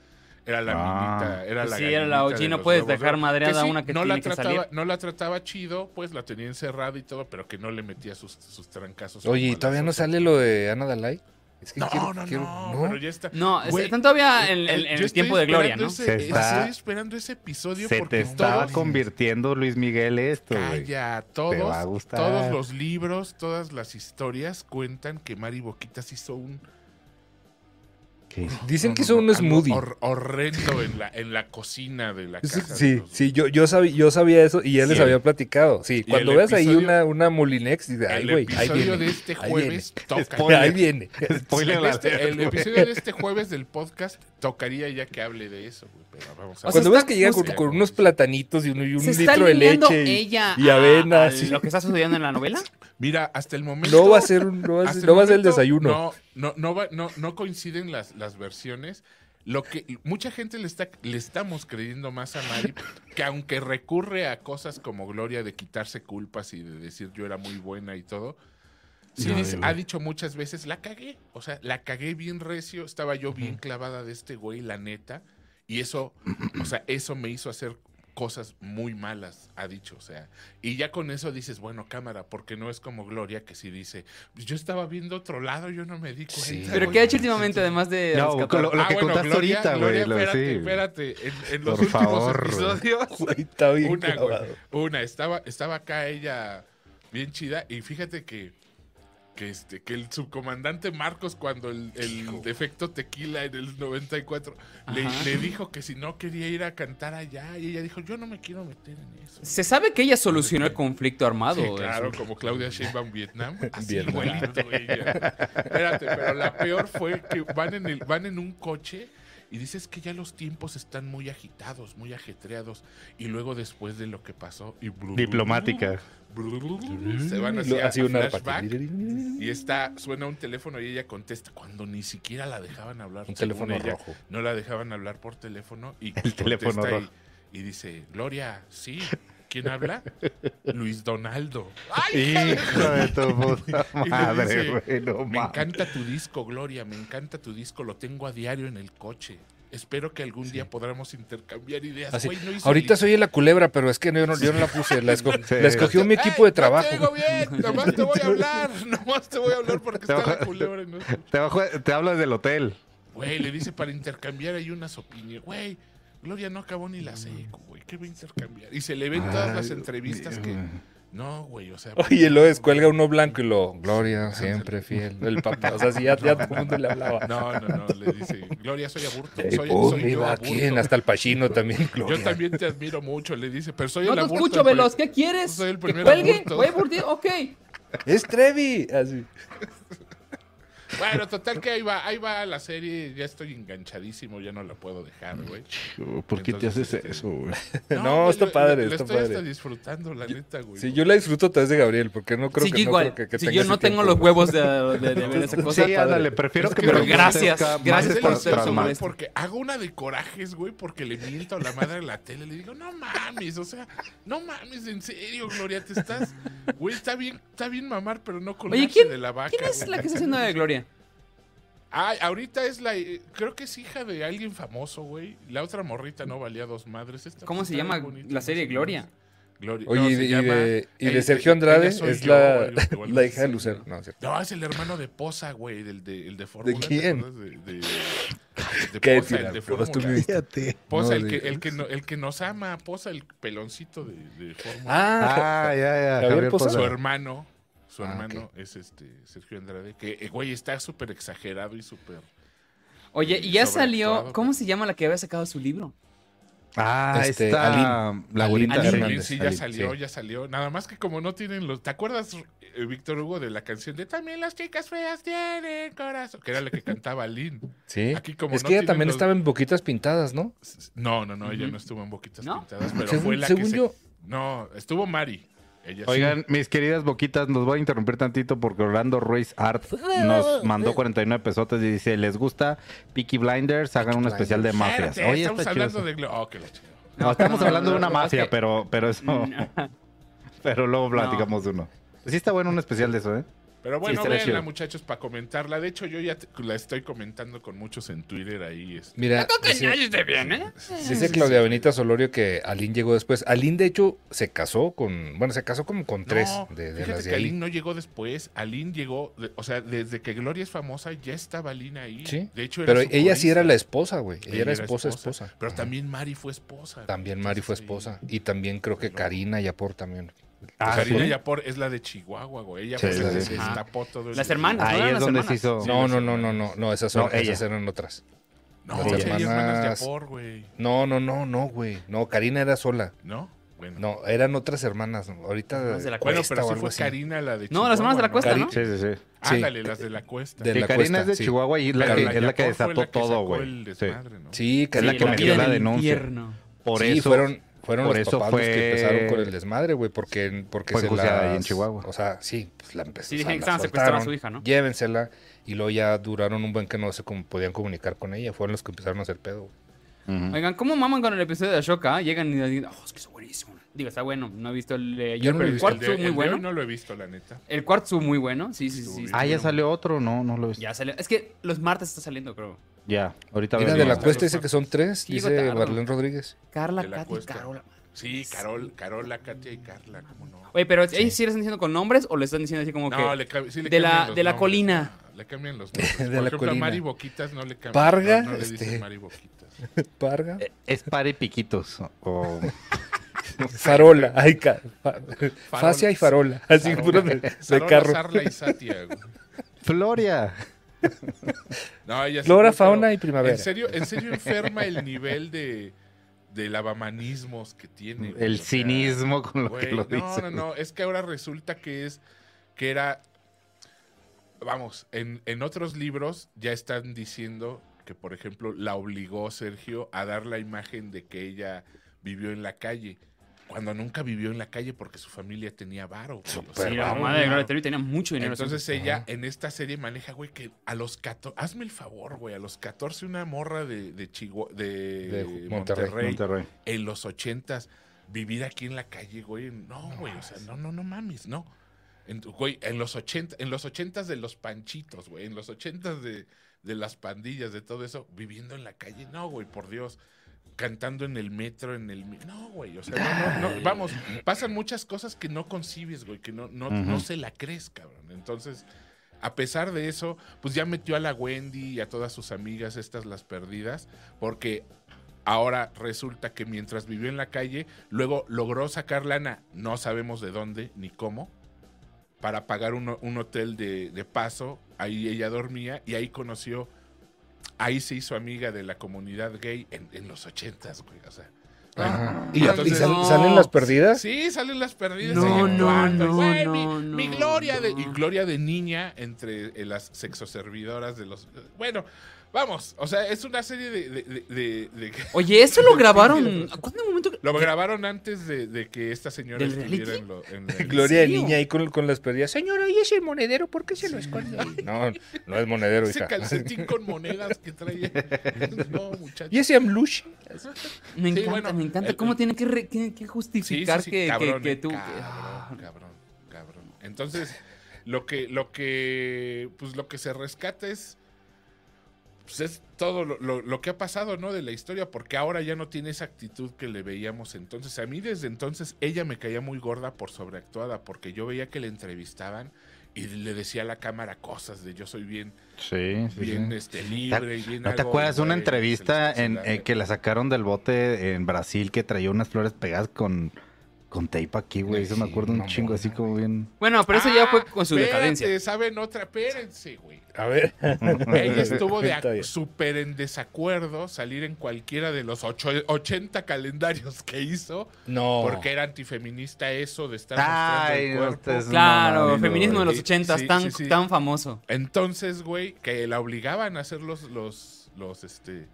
era la Ah. minita, era la sí, era la OG, no puedes huevos dejar madreada a una que no tiene la que trataba, salir. No la trataba chido, pues la tenía encerrada y todo, pero que no le metía sus, sus trancazos. Oye, como ¿y a las todavía no sale lo de Ana Dalai? Es que No, quiero- no, quiero- no, pero ya está. No, es- Güey, están todavía en, en- eh, en yo el estoy tiempo de gloria, ¿no? esperando Se ese- está- Estoy esperando ese episodio Se porque te estaba todos- convirtiendo Luis Miguel esto. Calla, Te todos, va a gustar. todos los libros, todas las historias cuentan que Mari Boquitas hizo un Dicen que hizo un smoothie. hor- horrendo en la, en la cocina de la casa. Sí, los- sí, yo, yo, sabía, yo sabía eso y él les había platicado. Sí, cuando el veas ahí episodio- una, una Molinex, dices, ay, El güey, ahí episodio viene. de este ahí jueves toca. Ahí viene. Spoiler El, este- el episodio de este jueves del podcast tocaría ya que hable de eso, güey, pero vamos a O Cuando veas que llega con, con unos platanitos y un, y un ¿Se está litro de leche y, ella y avena. lo que está sucediendo en la novela? Mira, hasta el momento. No va a ser, un- no va a ser, el no va a ser el desayuno. No, no, no, va- no, no coinciden las, las versiones. Lo que mucha gente le está le estamos creyendo más a Mari que aunque recurre a cosas como Gloria de quitarse culpas y de decir yo era muy buena y todo, sí No, dice- güey. ha dicho muchas veces la cagué, o sea, la cagué bien recio, estaba yo bien clavada de este güey, la neta, y eso, o sea, eso me hizo hacer cosas muy malas, ha dicho, o sea, y ya con eso dices, bueno, cámara, porque no es como Gloria que si dice, "Pues yo estaba viendo otro lado, yo no me di cuenta. Sí. ¿Pero güey". qué ha hecho últimamente además de No, lo- lo que contaste ahorita, güey, lo- Espérate, sí. espérate. En, en los Por últimos favor, episodios. Güey, está bien Una, güey. Una, estaba, estaba acá ella bien chida. Y fíjate que que este que el subcomandante Marcos cuando el, el defecto tequila en el 94 le, le dijo que si no quería ir a cantar allá y ella dijo yo no me quiero meter en eso Se sabe que ella solucionó el conflicto armado. Sí, claro, como Claudia Sheinbaum Vietnam. Así Vietnam. igualito ella. Espérate, pero la peor fue que van en, el, van en un coche y dices que ya los tiempos están muy agitados, muy ajetreados. Y luego después de lo que pasó... Y Diplomática. Se van así, Lo- a, así a una flashback, y está, suena un teléfono y ella contesta cuando ni siquiera la dejaban hablar. Un teléfono ella, rojo. No la dejaban hablar por teléfono y El teléfono contesta y- rojo. Y, dice, Gloria, sí. ¿Quién habla? Luis Donaldo. ¡Ay, Hijo de tu puta madre, dice, güey. No Me encanta tu disco, Gloria, me encanta tu disco, lo tengo a diario en el coche. Espero que algún día podamos intercambiar ideas. Así, no ahorita ni- soy la culebra, pero es que no, yo, no, yo no la puse. La, esco- Sí. la escogió mi ¡Ey, equipo de no trabajo. te digo bien, nomás te voy a hablar, nomás te voy a hablar porque Te está bajo- la culebra. no. Te, bajo- te hablo del hotel. Güey, le dice para intercambiar ahí unas opiniones. Güey, Gloria no acabó ni la seco, güey. ¿Qué va a intercambiar? Y se le ven todas las entrevistas que... No, güey, o sea... Oye, lo descuelga uno blanco y lo, Gloria, siempre fiel. El papá, o sea, si ya, ya todo el mundo le hablaba. No, no, no, le dice, Gloria, soy aburto. Soy, pum, soy yo aburto. quién, hasta el Pachino también, Gloria. Yo también te admiro mucho, le dice, pero soy No el te aburto. escucho, el pri- Veloz. ¿Qué quieres? Soy el ¿Que primer cuelgue? aburto. Voy a aburrir. Ok. Es Trevi. Así. Bueno, total que ahí va, ahí va la serie, ya estoy enganchadísimo, ya no la puedo dejar, güey. ¿Por qué te haces este, eso, güey? No, güey, está padre, lo está estoy padre. hasta disfrutando, la neta, güey. Sí, yo la disfruto a través de Gabriel, porque no creo Sí, que yo no igual. creo que, que si yo no tengo tiempo. los huevos de, de- de ver esa cosa. Sí, ándale, prefiero que me Pero lo gracias, gracias por ser molestia. porque hago una de corajes, güey, porque le miento a la madre de la tele. Le digo, no mames, o sea, no mames, en serio, Gloria, te estás. Güey, está bien, está bien mamar, pero no con ¿quién- de la vaca. ¿Quién es la que está haciendo de Gloria? Ay, ahorita es la. eh, Creo que es hija de alguien famoso, güey. La otra morrita no valía dos madres. Esta ¿Cómo se llama bonita, la serie Gloria? Gloria. Oye, no, y, se de, y llama- de- y de Ella- Sergio ella Andrade soy es yo, la, o algo la hija de. Lucero. No, es cierto. No, es el hermano de Poza, güey, del de, el de Fórmula. ¿te quién? acuerdas De, de, de ¿Qué Poza, el tira? de Pero tú Fórmula. me. Poza, No, el, que, de- el, que no- el que nos ama, Poza, el peloncito de, de Fórmula. Ah, Ah, ya, ya. Javier Javier Poza. su Poza. hermano, su Ah, hermano es este Sergio Andrade, que, eh, güey, está súper exagerado y súper... Oye, y ya salió. ¿Cómo pero- se llama la que había sacado su libro? Ah, Este, está Aline. la Aline abuelita. Aline. Hernández. Sí, ya Ali, salió, sí. ya salió. Nada más que como no tienen los... ¿Te acuerdas, eh, Víctor Hugo, de la canción de También las chicas feas tienen corazón? Que era la que cantaba Lynn. Sí. Aquí como es no que ella también los- estaba en boquitas pintadas, ¿no? No, no, no, ella no estuvo en Boquitas ¿No? Pintadas, pero Según- fue la que según se... yo- No, estuvo Mari. Ella sí. Oigan, mis queridas boquitas, nos voy a interrumpir tantito porque Orlando Ruiz Art nos mandó 49 pesotes y dice, ¿les gusta Peaky Blinders? Hagan un especial de mafias. Oye, estamos está hablando de... Oh, que la chingada. No, estamos No, hablando de una mafia, pero, pero eso... pero luego platicamos de uno. Sí está bueno un especial de eso, ¿eh? Pero bueno, estaría véanla, muchachos, para comentarla. De hecho, yo ya te- la estoy comentando con muchos en Twitter ahí. este. Mira, dice, bien, ¿eh? dice Claudia Benita Solorio que Aline llegó después. Aline, de hecho, se casó con. Bueno, se casó como con tres No, de, de fíjate las de que. Aline no llegó después. Aline llegó, de- o sea, desde que Gloria es famosa, ya estaba Aline ahí. Sí. De hecho, era Pero su ella sí era la esposa, güey. Ella, era esposa, esposa. Pero Ajá. también Mari fue esposa. También Mari fue esposa. Y también creo que Karina Yapor también. Ah, Karina ¿sí? Yapor es la de Chihuahua, güey. Ella Sí, sí, se sí. destapó todo el- Las hermanas. Ahí ¿no? es Las donde hermanas. se hizo... No, no, no, no, no, no, esas, son, No, esas eran otras. No, Las hermanas hermanas- Yapor, güey. No, no, no, no, güey. No, Karina era sola. ¿No? Bueno. No, eran otras hermanas. Ahorita. Hermanas de la Bueno, Cuesta pero o sí fue así. Karina la de No, las hermanas de la Chihuahua, Cuesta, ¿no? Sí, sí, sí. Sí. Ándale, las de la cuesta. De Sí, la Karina Cuesta, es de sí. Chihuahua y la Pero que, la es la que desató la que todo, güey. Sí. ¿no? Sí, Es Karina. la que metió la denuncia. Por sí, eso... fueron, fueron por los eso papás los que fue- empezaron con el desmadre, güey, porque, porque Fue se ahí en Chihuahua. O sea, sí, pues la empezó. Sí, o sea, dijeron que la estaban secuestrando a su hija, ¿no? Llévensela. Y luego ya duraron un buen que no se podían comunicar con ella. Fueron los que empezaron a hacer pedo. güey. Oigan, ¿cómo maman con el episodio de Ashoka? Llegan y dicen, oh, es que es buenísimo. Digo, está bueno. No he visto el de Yo no lo pero he el visto. El cuarto muy bueno. no lo he visto, la neta. El cuarto muy bueno. Sí, sí, sí. Ah, ya estuvieron- salió otro, no, no lo he visto. Ya salió. Es que los martes está saliendo, creo. Ya, ahorita Mira, de la cuesta dice que son tres, dice. Marlene Rodríguez. Carla, Katy. Carola. Sí, Carol, Carola, Katia y Carla, ¿cómo no? Oye, pero ¿ellos sí le están diciendo con nombres o le están diciendo así como No, que le, cam- sí le de la- de la colina. Le cambian los nombres. De Por la ejemplo, a colina. Mari Boquitas no le cambian. Parga, No, no le este- dicen Mari Boquitas. Parga. Es para y piquitos. O... Farola, ay, ca- fa- fascia y farola, así puro de, de carro. Sarla y Satia. Floria. No, ella sí, Flora, pero fauna y primavera. En serio, en serio enferma el nivel de, de lavamanismos que tiene. güey, El o sea, cinismo con lo que lo no, dice. No, no, es que ahora resulta que es que era vamos, en, en otros libros ya están diciendo que, por ejemplo, la obligó Sergio a dar la imagen de que ella vivió en la calle, cuando nunca vivió en la calle porque su familia tenía varo. Sí, la mamá de. Gloria Trevi tenía mucho dinero. Entonces ella en esta serie maneja, güey, que a los 14, hazme el favor, güey, a los 14 una morra de, de, de, De Monterrey, Monterrey. Monterrey. en los 80 vivir aquí en la calle, güey, no, güey, o sea, no, no, no mames, no. En, güey, en los 80, en los 80 de los panchitos, güey, en los 80 de, de las pandillas, de todo eso, viviendo en la calle, no, güey, por Dios. Cantando en el metro, en el... No, güey, o sea, no, no, no, vamos, pasan muchas cosas que no concibes, güey, que no, no, no se la crees, cabrón. Entonces, a pesar de eso, pues ya metió a la Wendy y a todas sus amigas, estas las perdidas, porque ahora resulta que mientras vivió en la calle, luego logró sacar lana, no sabemos de dónde ni cómo, para pagar un, un hotel de, de paso, ahí ella dormía y ahí conoció, ahí se hizo amiga de la comunidad gay en, en los ochentas, güey, o sea. Ajá. ¿Y, Entonces- y sal- No. salen las perdidas? Sí, salen las perdidas. No, no, actuando, no, güey, mi, no, mi no, gloria de. Y gloria de niña entre eh, las sexoservidoras de los. Bueno, vamos, o sea, es una serie de. de- de- de- de- Oye, eso lo grabaron. ¿Cuándo momento? lo grabaron antes de, de que esta señora ¿Del estuviera reality? en, lo, en la- Gloria de niña ahí con, con las perdidas. Señora, ¿y ese monedero? ¿Por qué se lo esconde ahí? No, no es monedero, Ese hija. calcetín con monedas que traía. No, muchacho. ¿Y ese amlush? Me Sí, encanta, bueno, me encanta el- cómo el- tiene que, re- que- que Sí, sí, justificar sí, que, que- cabrón, que tú. Cabrón, Ah, cabrón, cabrón. Entonces, lo que, lo que, pues lo que se rescata es, pues es todo lo, lo- lo que ha pasado, ¿no? De la historia, porque ahora ya no tiene esa actitud que le veíamos entonces. A mí desde entonces ella me caía muy gorda por sobreactuada, porque yo veía que le entrevistaban y le decía a la cámara cosas de yo soy bien, Sí, sí, bien sí. este, libre bien ¿No te acuerdas de una entrevista en, la- eh, que la sacaron del bote en Brasil que traía unas flores pegadas con, con tape aquí, güey? Eso me acuerdo un chingo, así como bien. Bueno, pero eso ya Ah, fue con su espérate, decadencia. ¿Saben otra? Espérense, güey. A ver. Ella estuvo de súper en desacuerdo salir en cualquiera de los ocho- 80 calendarios que hizo, No. porque era antifeminista eso de estar Ay, mostrando el no, cuerpo. Claro, feminismo de los sí, ochentas, sí, tan, sí, sí. tan famoso. Entonces, güey, que la obligaban a hacer los, los, los, este,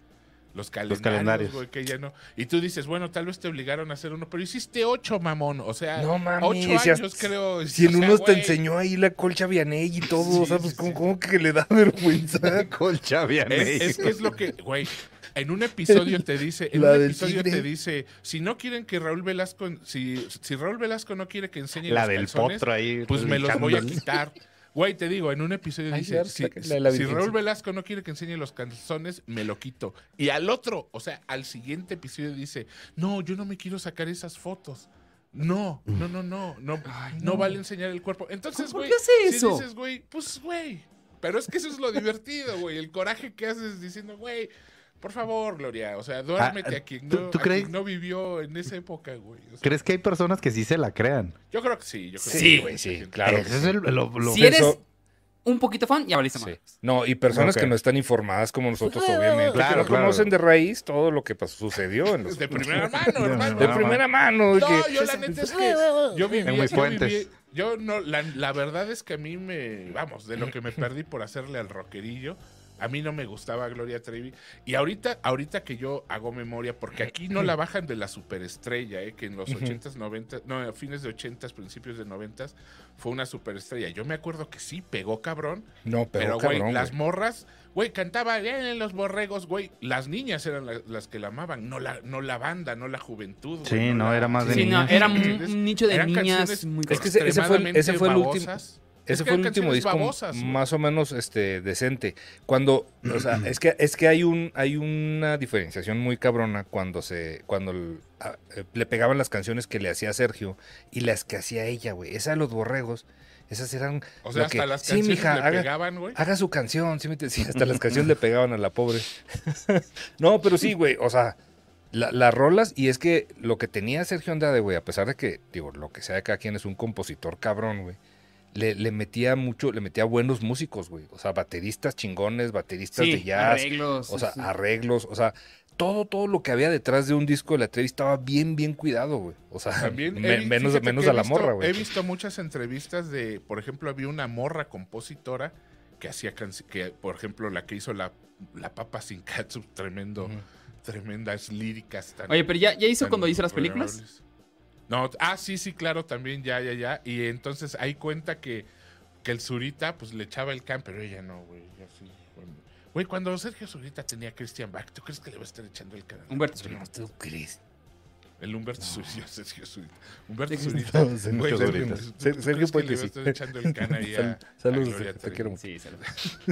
los calendarios, calendarios. güey, que ella no. Y tú dices, bueno, tal vez te obligaron a hacer uno, pero hiciste ocho, mamón. O sea, No ocho si años, creo. Si en o sea, unos te enseñó ahí la colcha Vianey y todo, Sí, o sea, pues sí. ¿cómo, cómo que le da vergüenza? Colcha Es, es que es lo que, güey, en un episodio te dice, en La un episodio tigre. te dice, si no quieren que Raúl Velasco, si, si Raúl Velasco no quiere que enseñe La los del calzones, potro ahí. pues me los voy a quitar. Güey, te digo, en un episodio Ay, dice, si, la si. Raúl Velasco no quiere que enseñe los calzones, me lo quito. Y al otro, o sea, al siguiente episodio dice, no, yo no me quiero sacar esas fotos. No, no, no, no, no, no. vale enseñar el cuerpo. Entonces, ¿Por güey, qué hace si eso? dices, güey, pues, güey. Pero es que eso es lo divertido, güey. El coraje que haces diciendo, güey, por favor, Gloria, o sea, duérmete Ah, a quien ¿tú- no, tú a crees? quien no vivió en esa época, güey. O sea, ¿Crees que hay personas que sí se la crean? yo creo que sí, yo creo Sí, que güey, sí, claro. Ese es el- lo- lo- Si eres Eso- un poquito fan, ya valiste Sí. más. No, y personas que no están informadas como nosotros, obviamente, Claro, que no claro. conocen de raíz todo lo que pasó, sucedió en los... De primera mano, hermano. de primera mano. No, que- yo la neta es que yo viví, En mis yo fuentes. viví- yo no, la, la verdad es que a mí me, vamos, de lo que me perdí por hacerle al rockerillo, a mí no me gustaba Gloria Trevi. Y ahorita, ahorita que yo hago memoria, porque aquí no la bajan de la superestrella, eh, que en los 80s, 90 no, a fines de 80s, principios de 90s, fue una superestrella. Yo me acuerdo que sí, pegó cabrón, No, pero, pero, güey, cabrón, las güey. morras, güey, cantaba bien en los borregos, güey. Las niñas eran la- las que la amaban, no la, no la banda, no la juventud. güey, Sí, no, la- era más de Sí, no, niñas. era un, nicho de Eran niñas canciones muy Es que ese- ese fue el- ese fue el último-. Ese Es que fue el último disco babosas, más o menos este decente. Cuando, o sea, es que es que hay un hay una diferenciación muy cabrona cuando se cuando el- a- eh, le pegaban las canciones que le hacía Sergio y las que hacía ella, güey. Esa de los borregos, esas eran O sea, que- hasta las sí, canciones mija, le haga- pegaban, güey. Haga su canción, sí, sí, hasta las canciones le pegaban a la pobre. no, pero sí, güey, o sea, la- las rolas, y es que lo que tenía Sergio Andrade, güey, a pesar de que, digo, lo que sea de cada quien es un compositor cabrón, güey. Le, le metía mucho, le metía buenos músicos, güey. O sea, bateristas chingones, bateristas de jazz. arreglos. O sea, sí. arreglos, o sea, todo, todo lo que había detrás de un disco de la Trevi estaba bien, bien cuidado, güey. O sea, También me- he menos, menos he a la visto- morra, He güey. visto muchas entrevistas de, por ejemplo, había una morra compositora que hacía que, por ejemplo, la que hizo la, la papa sin catsup, tremendo, Ujú. tremendas líricas. tan- Oye, pero ya, ya hizo cuando hizo las películas. No, ah, sí, sí, claro, también, ya, ya, ya. Y entonces ahí cuenta que, que el Zurita, pues le echaba el can, pero ella no, güey. ya sí, Güey, cuando Sergio Zurita tenía a Christian Bach, ¿tú crees que le va a estar echando el can? Humberto No, Zurita. tú crees. El Humberto Zurita, Sergio Zurita. Humberto Sí, Zurita. No, Sergio Zurita. ¿tú- tú Ser- crees Sergio sí. echando el can ahí a- a saludos, Gloria te quiero mucho. Sí, saludos.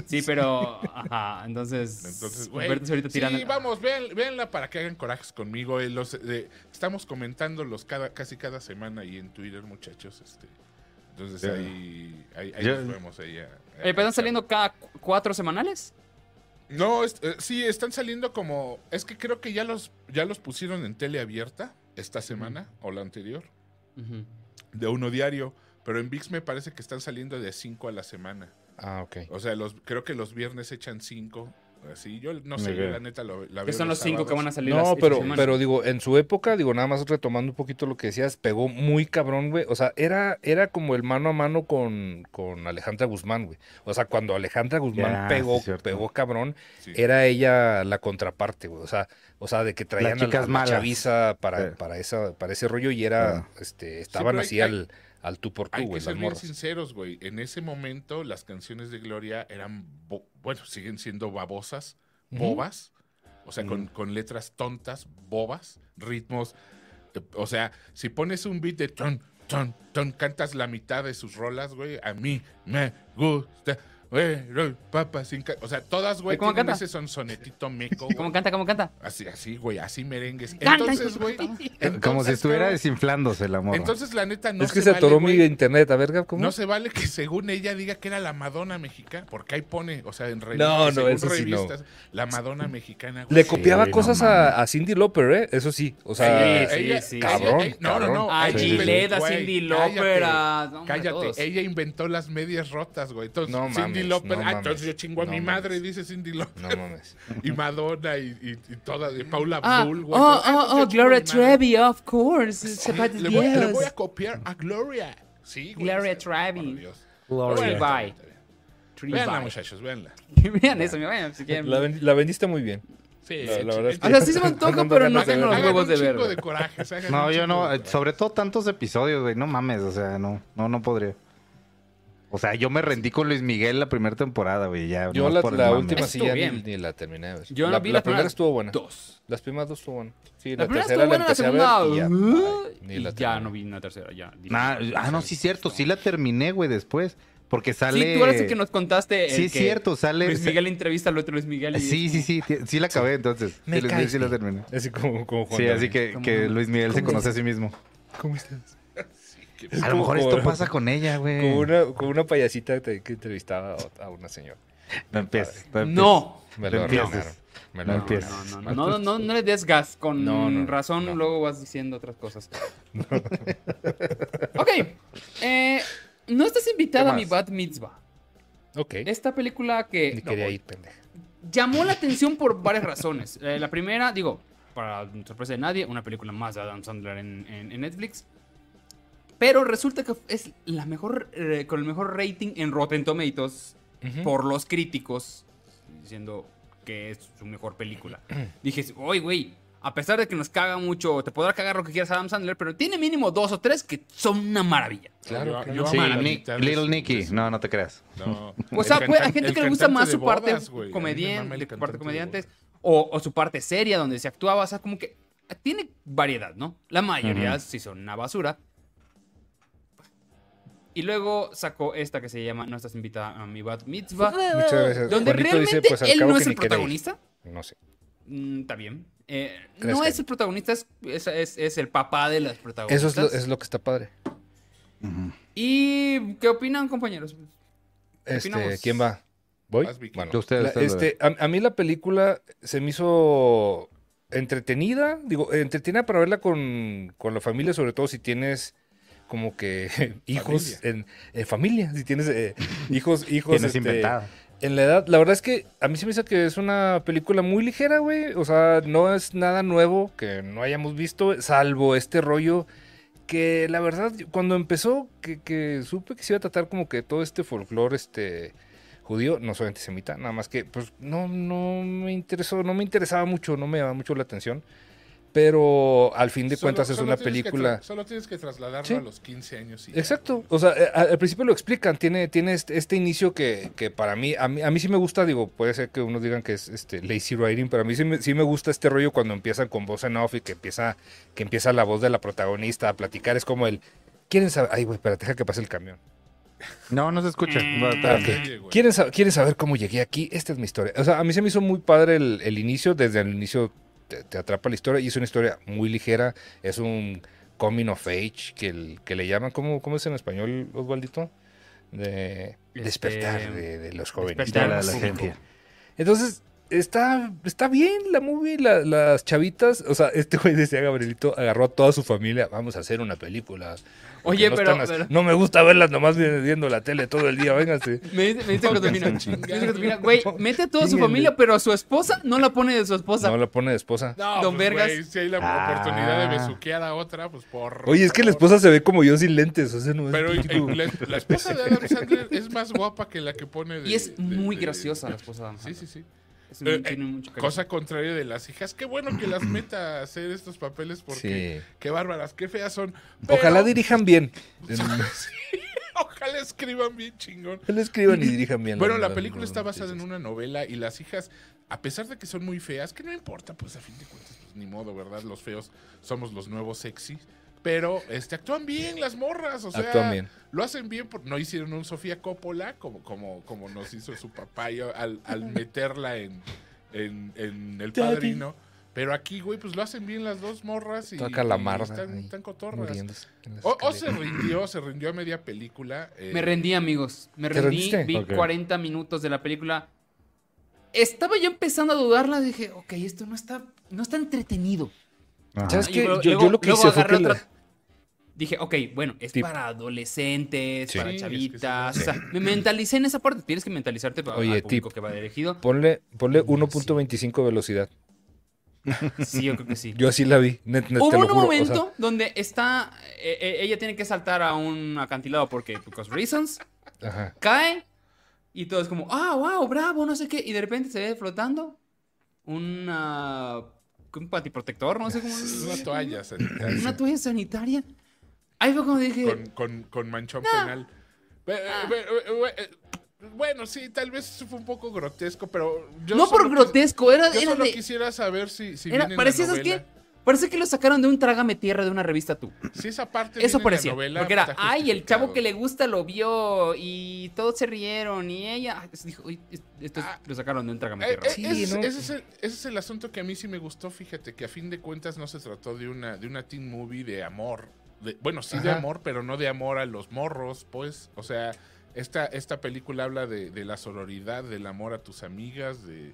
Sí, pero. Ajá, entonces. Entonces, Humberto Zurita tirando. Sí, vamos, vean, véanla para que hagan corajes conmigo. eh, los, eh, estamos comentándolos cada, casi cada semana y en Twitter, muchachos. Este, entonces Sí. ahí, ahí, ahí nos vemos ahí. a- ¿pero están saliendo cada cu- cuatro semanales? No, es- eh, sí, están saliendo como. Es que creo que ya los, ya los pusieron en tele abierta esta semana o la anterior, de uno diario. Pero en VIX me parece que están saliendo de cinco a la semana. Ah, ok. O sea, los, creo que los viernes echan cinco. Así, yo no sé, Ok. yo la neta lo, la veo son los cinco que van a salir las No, esta pero, pero digo, en su época, digo, nada más retomando un poquito lo que decías, pegó muy cabrón, güey. O sea, era, era como el mano a mano con, con Alejandra Guzmán, güey. O sea, cuando Alejandra Guzmán pegó, pegó cabrón, Sí. era ella la contraparte, güey. O sea, o sea, de que traían a la, chaviza para, Sí. para esa, para ese rollo y era, Claro. este, estaban así hay- al, al tú por tú, Hay güey, que ser bien sinceros, güey. En ese momento las canciones de Gloria eran, bueno, siguen siendo babosas, bobas, o sea, con, con letras tontas, bobas, ritmos. eh, O sea, si pones un beat de ton, ton, ton, cantas la mitad de sus rolas, güey, a mí me gusta. Güey, papa sin O sea, todas, güey, ¿Y cómo tienen canta? ese son sonetito meco. güey. ¿Cómo canta? ¿Cómo canta? Así, así, güey, así merengues. Entonces, güey. Como si estuviera desinflándose el amor. Entonces, la neta, no es que se se vale, atoró mi güey. internet, a ver, ¿cómo? No se vale que según ella diga que era la Madonna mexicana, porque ahí pone, o sea, en revistas, No, no, según eso sí no. revistas, la Madonna mexicana. güey. Le copiaba cosas a, a Cindy Lauper, ¿eh? Eso sí. O sea, Sí, ella- sí, ella- cabrón, ella- no, no, no. A Gillette, a Cindy cállate, Lauper, Cállate, ella inventó las medias rotas, güey. Entonces, No Cindy Lauper, no ah, entonces yo chingo a no mi mames. madre, dice Cindy Lauper. no mames. Y Madonna y, y, y toda, y Paula Ah, Abdul, oh, ah, oh, yo oh, Gloria. Trevi, of course. Sí, le, voy, le voy a copiar a Gloria. Sí, güey. Gloria Trevi. Gloria. Tree Está by. bien, está bien. Tree Véanla, by. muchachos, véanla. Vean eso, me vayan si quieren. La, ven- la vendiste muy bien. Sí, La- la verdad es que- O sea, sí se me antoja, pero no tengo los huevos de hagan No, yo no. Sobre todo tantos episodios, güey. No mames, o sea, no, no, no podría. O sea, yo me rendí con Luis Miguel la primera temporada, güey. Ya, Yo la, por el la última sí ya ni, ni la terminé. Yo la, vi la las primera estuvo buena. Dos. Las primeras dos estuvo buena. Sí, La la, primera tercera estuvo la buena, la empecé a segunda... ver y ya, uh, ay, ni y la ya no vi una tercera, ya. Nah, ah, no, sí, cierto. Sí la terminé, güey, después. Porque sale. Sí, tú eres el que nos contaste. el Sí, es que cierto, sale. Luis Miguel entrevista al otro Luis Miguel. y Sí, sí, sí. Sí la acabé entonces. Me Sí, Luis Miguel sí la terminé. Así como, como Juan Sí, así que. Luis Miguel se ¿Cómo conoce a sí mismo. ¿Cómo estás? A lo mejor esto pasa con ella, güey. Como una, payasita que que entrevistaba a- a una señora. No empieces. no. Me lo empieces. Me lo No No, empieces. no, no, no, no, no, no le des gas. Con No, no, razón, no. luego vas diciendo otras cosas. ok. eh, no estás invitada ¿Qué a mi? Bat Mitzvah. Ok. Esta película que Ni quería ir, pendeja. llamó la atención por varias razones. Eh, la primera, digo, para sorpresa de nadie, una película más de Adam Sandler en, en- en Netflix. Pero resulta que es la mejor, eh, con el mejor rating en Rotten Tomatoes Ujú. por los críticos, diciendo que es su mejor película. Dije, oye, güey, a pesar de que nos caga mucho, te podrá cagar lo que quieras Adam Sandler, pero tiene mínimo dos o tres que son una maravilla. Claro, Yo- claro. yo Sí, Nick- Little Nicky. No, no te creas. No. O sea, pues, hay gente que le gusta más su parte comediante, parte comediantes, o, o su parte seria donde se actuaba, o sea, como que tiene variedad, ¿no? La mayoría Ujú. sí son una basura. Y luego sacó esta que se llama No estás invitada a mi bat mitzvah, Muchas gracias. donde Juanito realmente dice, pues, al él cabo no que es el queréis. protagonista. No sé. Mm, está bien. Eh, ¿Crees no es el protagonista, es, es, es- es el papá de las Eso protagonistas. es lo, es lo que está padre. ¿Y qué opinan, compañeros? Este, opinamos? ¿Quién va? ¿Voy? Bueno, la- ustedes. este, a, a mí la película se me hizo entretenida, digo, entretenida para verla con, con la familia, sobre todo si tienes como que hijos en, en familia, si tienes eh, hijos, hijos Tienes este, inventado. en la edad. La verdad es que a mí se me hizo que es una película muy ligera, güey. O sea, no es nada nuevo que no hayamos visto, salvo este rollo que la verdad, cuando empezó, que, que supe que se iba a tratar como que todo este folclore este, judío, no soy antisemita, nada más que pues no, no me interesó, no me interesaba mucho, no me llamaba mucho la atención. Pero al fin de Solo- cuentas es solo una película... solo tienes que trasladarlo Sí. a los 15 años. Y ya. Exacto, o sea, eh, al al principio lo explican, tiene, tiene este, este inicio que, que para mí a, mí, a mí sí me gusta, digo, puede ser que unos digan que es este lazy writing, pero a mí sí me, sí me gusta este rollo cuando empiezan con voz en off y que empieza, que empieza la voz de la protagonista a platicar, es como el, ¿quieren saber? Ay, güey, espérate, deja que pase el camión. No, no se escucha. Mm, Va, espérame. ok. Oye, güey. ¿Quieren, sab- ¿Quieren saber cómo llegué aquí? Esta es mi historia. O sea, a mí se me hizo muy padre el, el inicio, desde el inicio te, te atrapa la historia y es una historia muy ligera, es un coming of age que, el- que le llaman, ¿cómo, ¿cómo es en español, Osvaldito? De Este, despertar de, de los jóvenes. despertar Ya la público. adolescencia. Entonces, está, está bien la movie, la- las chavitas, o sea, este güey decía Gabrielito, agarró a toda su familia, vamos a hacer una película. Oye, no pero- pero- No me gusta verlas nomás viendo la tele todo el día, vénganse. Me dice, me dice Pónganse Cotopina, a me chingar. dice Cotopina, güey, mete a toda su familia, pero a su esposa no la pone de su esposa. No la pone de esposa. No, Don pues, Vergas. güey, si hay la Ah. oportunidad de besuquear a otra, pues por. Oye, es que la esposa se ve como yo sin lentes, o sea, no es Pero eh, la, la esposa de Adam Sandler es más guapa que la que pone de. y es de- muy de- graciosa la esposa de Adam Sí, Sandler. sí, sí. Es Eh, tiene mucho carisma. Cosa contraria de las hijas. Qué bueno que las meta a hacer estos papeles porque Sí. qué bárbaras, qué feas son. Pero- Ojalá dirijan bien. Ojalá escriban bien chingón. Ojalá escriban y dirijan bien. Bueno, la película está basada en una novela y las hijas, a pesar de que son muy feas, que no importa, pues a fin de cuentas, pues ni modo, ¿verdad? Los feos somos los nuevos sexy. Pero este, actúan bien las morras, o sea, Actúan bien. lo hacen bien, por- no hicieron un Sofía Coppola como, como, como nos hizo su papá y al, al meterla en, en, en El Daddy. Padrino. Pero aquí, güey, pues lo hacen bien las dos morras y, Toda calamarda y están, ahí, están cotorras. O, o se rindió, se rindió a media película. eh, Me rendí, amigos. Me ¿Te rendí. rendiste? Vi Ok. 40 minutos de la película. Estaba yo empezando a dudarla. Dije, ok, esto no está, no está entretenido. Ajá. ¿Sabes Y qué? Yo, yo luego- lo que luego hice fue que... la- otra- Dije, ok, bueno, es Tip. para adolescentes, Sí. para Sí, es que sí, chavitas. sí. o sea, me mentalicé en esa parte. Tienes que mentalizarte para Oye, el público tip. que va dirigido. Ponle, ponle 1.25 velocidad. Sí, yo creo que sí. Yo así la vi, net, net, Hubo te lo un juro, o momento sea, donde está. eh, eh, ella tiene que saltar a un acantilado porque, because reasons, ajá. cae y todo es como, ah, wow, bravo, no sé qué. Y de repente se ve flotando una. un patiprotector, no sé cómo. Una toalla sanitaria. Una toalla sanitaria. Ahí fue cuando dije. con, con, con manchón penal. Pe- Ah. pe- Bueno, sí, tal vez fue un poco grotesco, pero yo no por grotesco, era, Yo era solo de. quisiera saber si, si era- parecía, la ¿sabes qué? Parece que lo sacaron de un trágame tierra de una revista tú. Si esa parte Eso parecía. la novela, porque era, ay, el chavo que le gusta lo vio y todos se rieron y ella dijo, "Uy, es- esto es- Ah. lo sacaron de un trágame Eh, tierra. eh, Sí, ese, ¿no? ese es el, ese es el asunto que a mí sí me gustó, fíjate, que a fin de cuentas no se trató de una, de una teen movie de amor. De- bueno, sí de amor, pero no de amor a los morros, pues. O sea, esta, esta película habla de, de la sororidad, del amor a tus amigas, de...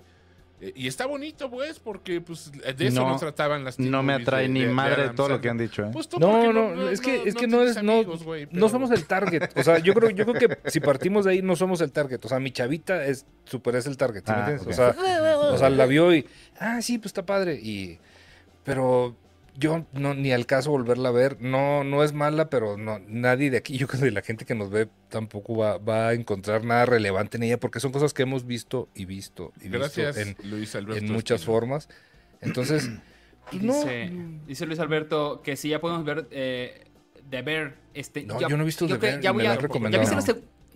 eh, y está bonito, pues, porque pues, de eso no, No, trataban las No me atrae de- ni de- de madre Adam todo lo que han dicho, ¿eh? Pues tú No, porque no, es que, es que no es, no, no somos el target. O sea, yo creo, yo creo que si partimos de ahí no somos el target. O sea, mi chavita es super es el target, ¿sí me Ah, entiendes? O sea, o sea, la vio y, ah, sí, pues está padre. Y, pero yo no, ni al caso volverla a ver. No, no es mala, pero no, nadie de aquí, yo creo que de la gente que nos ve tampoco va, va a encontrar nada relevante en ella, porque son cosas que hemos visto y visto y visto Gracias, en, Luis Alberto. en muchas Espino. formas. Entonces, no, Dice, dice Luis Alberto que si ya podemos ver eh, de ver este. No, yo no he visto que Bear, ya me voy la a- ¿Ya,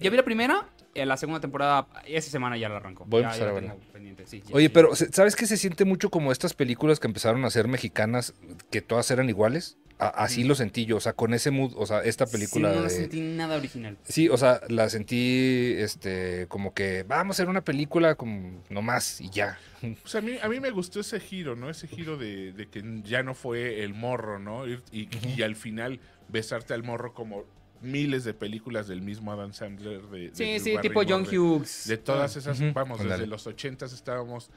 ya vi la primera, eh, la segunda temporada esa semana ya la arrancó. Voy a Ya- empezar ya a la verla. sí, Oye, pero ¿sabes qué se siente mucho como estas películas que empezaron a ser mexicanas, que todas eran iguales? A- así lo sentí yo, o sea, con ese mood, o sea, esta película Sí, no la de- sentí nada original. Sí, o sea, la sentí, este, como que vamos a hacer una película como nomás y ya. Pues a mí, a mí me gustó ese giro, ¿no? Ese giro de, de que ya no fue el morro, ¿no? Y, y al final besarte al morro como miles de películas del mismo Adam Sandler. De, de Sí, Drew sí, tipo John de- Hughes. De todas esas, vamos, desde los ochentas estábamos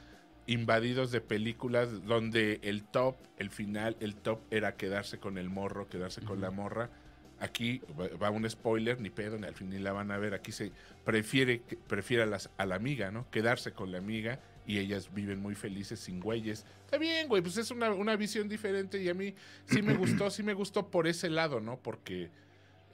invadidos de películas donde el top, el final, el top era quedarse con el morro, quedarse con la morra. Aquí va- va un spoiler, ni pedo, ni al fin ni la van a ver. Aquí se prefiere, prefiere a, las- a la amiga, ¿no? Quedarse con la amiga y ellas viven muy felices sin güeyes. Está bien, güey, pues es una, una visión diferente y a mí sí me gustó, sí me gustó por ese lado, ¿no? Porque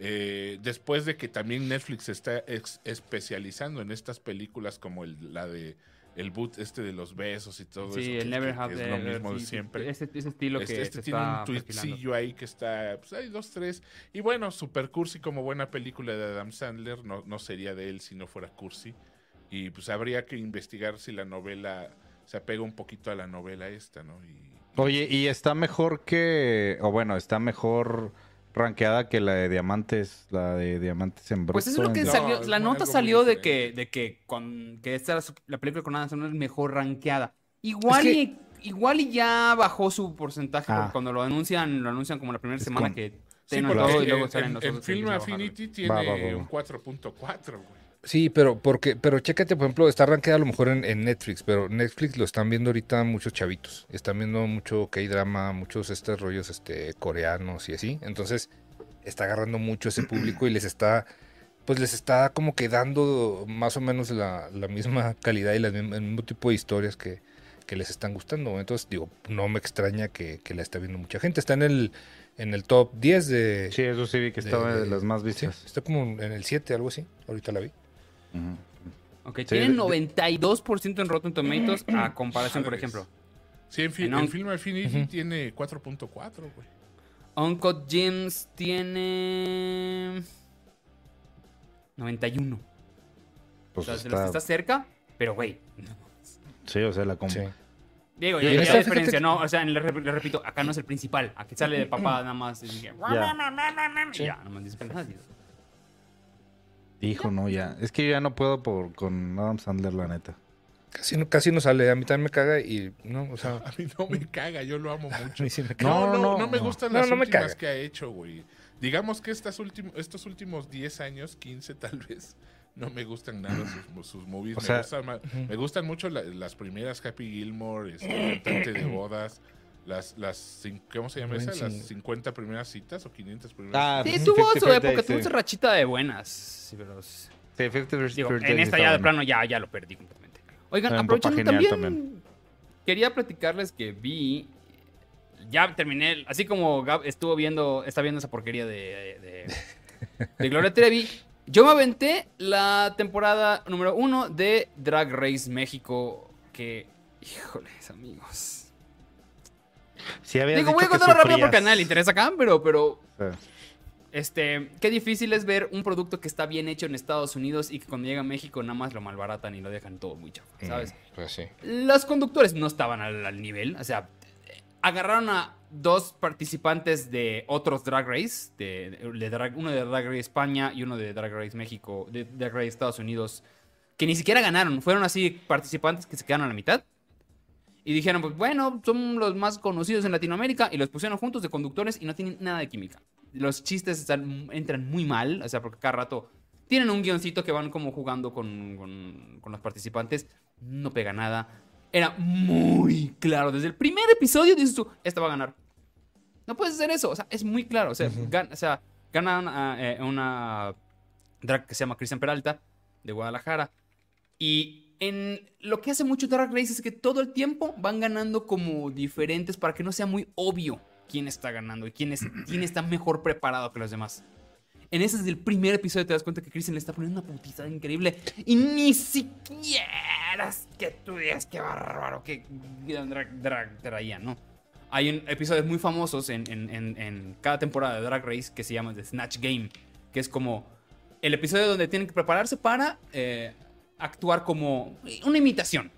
eh, después de que también Netflix se está ex- especializando en estas películas como el- la de el boot este de los besos y todo eso. Sí, que- el Never que- Have que es lo mismo de sí, siempre. Ese, ese estilo Este, que este se tiene está un tweetcillo ahí que está, pues hay dos, tres. Y bueno, super cursi como buena película de Adam Sandler, no, no sería de él si no fuera cursi. Y pues habría que investigar si la novela se apega un poquito a la novela esta, ¿no? Y, Oye, y está mejor que, o bueno, está mejor rankeada que la de Diamantes, la de Diamantes en Bruto. Pues eso es lo que en- No, salió. La nota salió de que, de que, con, que esta era su- la película con Adam Sandler mejor rankeada. Igual, Es y, igual y ya bajó su porcentaje Ah. porque cuando lo anuncian, lo anuncian como la primera semana con- que Sí, porque todo y luego en- salen en, los en que Film. Affinity tiene Va, va, va, va. un 4.4, güey. Sí, pero porque, pero chécate, por ejemplo, está rankeada a lo mejor en, en Netflix, pero Netflix lo están viendo ahorita muchos chavitos. Están viendo mucho K-drama, muchos estos rollos este, coreanos y así. Entonces, está agarrando mucho ese público y les está, pues les está como que dando más o menos la, la misma calidad y la misma- el mismo tipo de historias que, que les están gustando. Entonces, digo, no me extraña que, que la está viendo mucha gente. Está en el, en el top 10 de... Sí, eso sí vi que de- estaba de, de- las más sí, vistas. está como en el 7, algo así. Ahorita la vi. Ujú. Ok, Sí, tienen de- 92% en Rotten Tomatoes a comparación, por ejemplo. Sí, en, fi- En en un- Film Affinity Ujú. tiene 4.4, güey. Uncut Gems tiene 91. Pues o sea, de los que está, está cerca, pero güey. sí, o sea, la comp- Sí. Digo, ya, ya diferencia, ¿no? O sea, le, rep- le repito, acá no es el principal. Aquí sale de papá nada más. Y, dije, y Sí. ya, nada más. Hijo, no, ya. Es que yo ya no puedo por, con Adam Sandler, la neta. Casi no, casi no sale, a mí también me caga y no, o sea, A mí no me caga, yo lo amo a mucho. mí sí me caga. No, No, no, no, no, me gustan No, las últimas que ha hecho, güey. Digamos que estas últim- estos últimos 10 años, 15 tal vez, no me gustan nada sus, sus movies. O me, sea- gustan, me gustan mucho la- las primeras Happy Gilmore, este, Cantante de Bodas, las, las, ¿cómo se llama esa? Las cin- 50 primeras citas o 500 primeras Ah, Sí, Fifty tuvo su época, tuvo sí. su rachita de buenas. Sí, pero, Sí, Fifty First digo, First en esta ya de bueno. plano ya, ya lo perdí completamente. Oigan, Era aprovechando también, quería platicarles que vi, ya terminé, así como Gab estuvo viendo, está viendo esa porquería de, de, de Gloria Trevi, yo me aventé la temporada número uno de Drag Race México, que, híjoles, amigos. Digo, voy a contarlo rápido porque a nadie le interesa acá, pero, pero Sí. este, qué difícil es ver un producto que está bien hecho en Estados Unidos y que cuando llega a México nada más lo malbaratan y lo dejan todo muy chafa, ¿sabes? Mm, Pues sí. Los conductores no estaban al, al nivel, o sea, agarraron a dos participantes de otros Drag Race, de, de drag- uno de Drag Race España y uno de Drag Race México, de Drag Race Estados Unidos, que ni siquiera ganaron, fueron así participantes que se quedaron a la mitad. Y dijeron, pues bueno, son los más conocidos en Latinoamérica y los pusieron juntos de conductores y no tienen nada de química. Los chistes están, entran muy mal, o sea, porque cada rato tienen un guioncito que van como jugando con, con- con los participantes, no pega nada. Era muy claro, desde el primer episodio dices tú, esta va a ganar. No puedes hacer eso, o sea, es muy claro, o sea, gan- o sea gana una, eh, una drag que se llama Cristian Peralta, de Guadalajara, y en lo que hace mucho Drag Race es que todo el tiempo van ganando como diferentes para que no sea muy obvio quién está ganando y quién, es, quién está mejor preparado que los demás. En ese desde el primer episodio te das cuenta que Kristen le está poniendo una putiza increíble y ni siquiera es que tú digas qué bárbaro que drag, drag traía, ¿no? Hay un- episodios muy famosos en, en- en- en cada temporada de Drag Race que se llama The Snatch Game, que es como el episodio donde tienen que prepararse para eh, actuar como una imitación.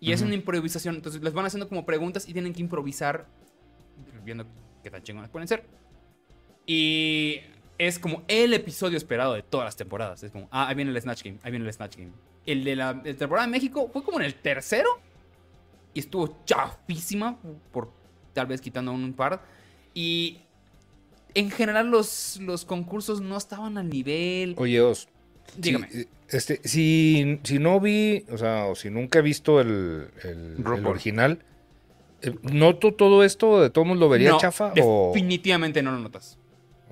Y es una improvisación. Entonces les van haciendo como preguntas y tienen que improvisar viendo qué tan chingones pueden ser. Y es como el episodio esperado de todas las temporadas. Es como, ah, ahí viene el Snatch Game, ahí viene el Snatch Game. El de la de temporada de México fue como en el tercero. Y estuvo chafísima, por tal vez quitando un par. Y en general los, los concursos no estaban al nivel. Oye, Os, Dígame. Sí, este, si, si no vi, o sea, o si nunca he visto el, el- original, eh, ¿noto todo esto? ¿De todo mundo lo vería No, chafa? O... Definitivamente no lo notas.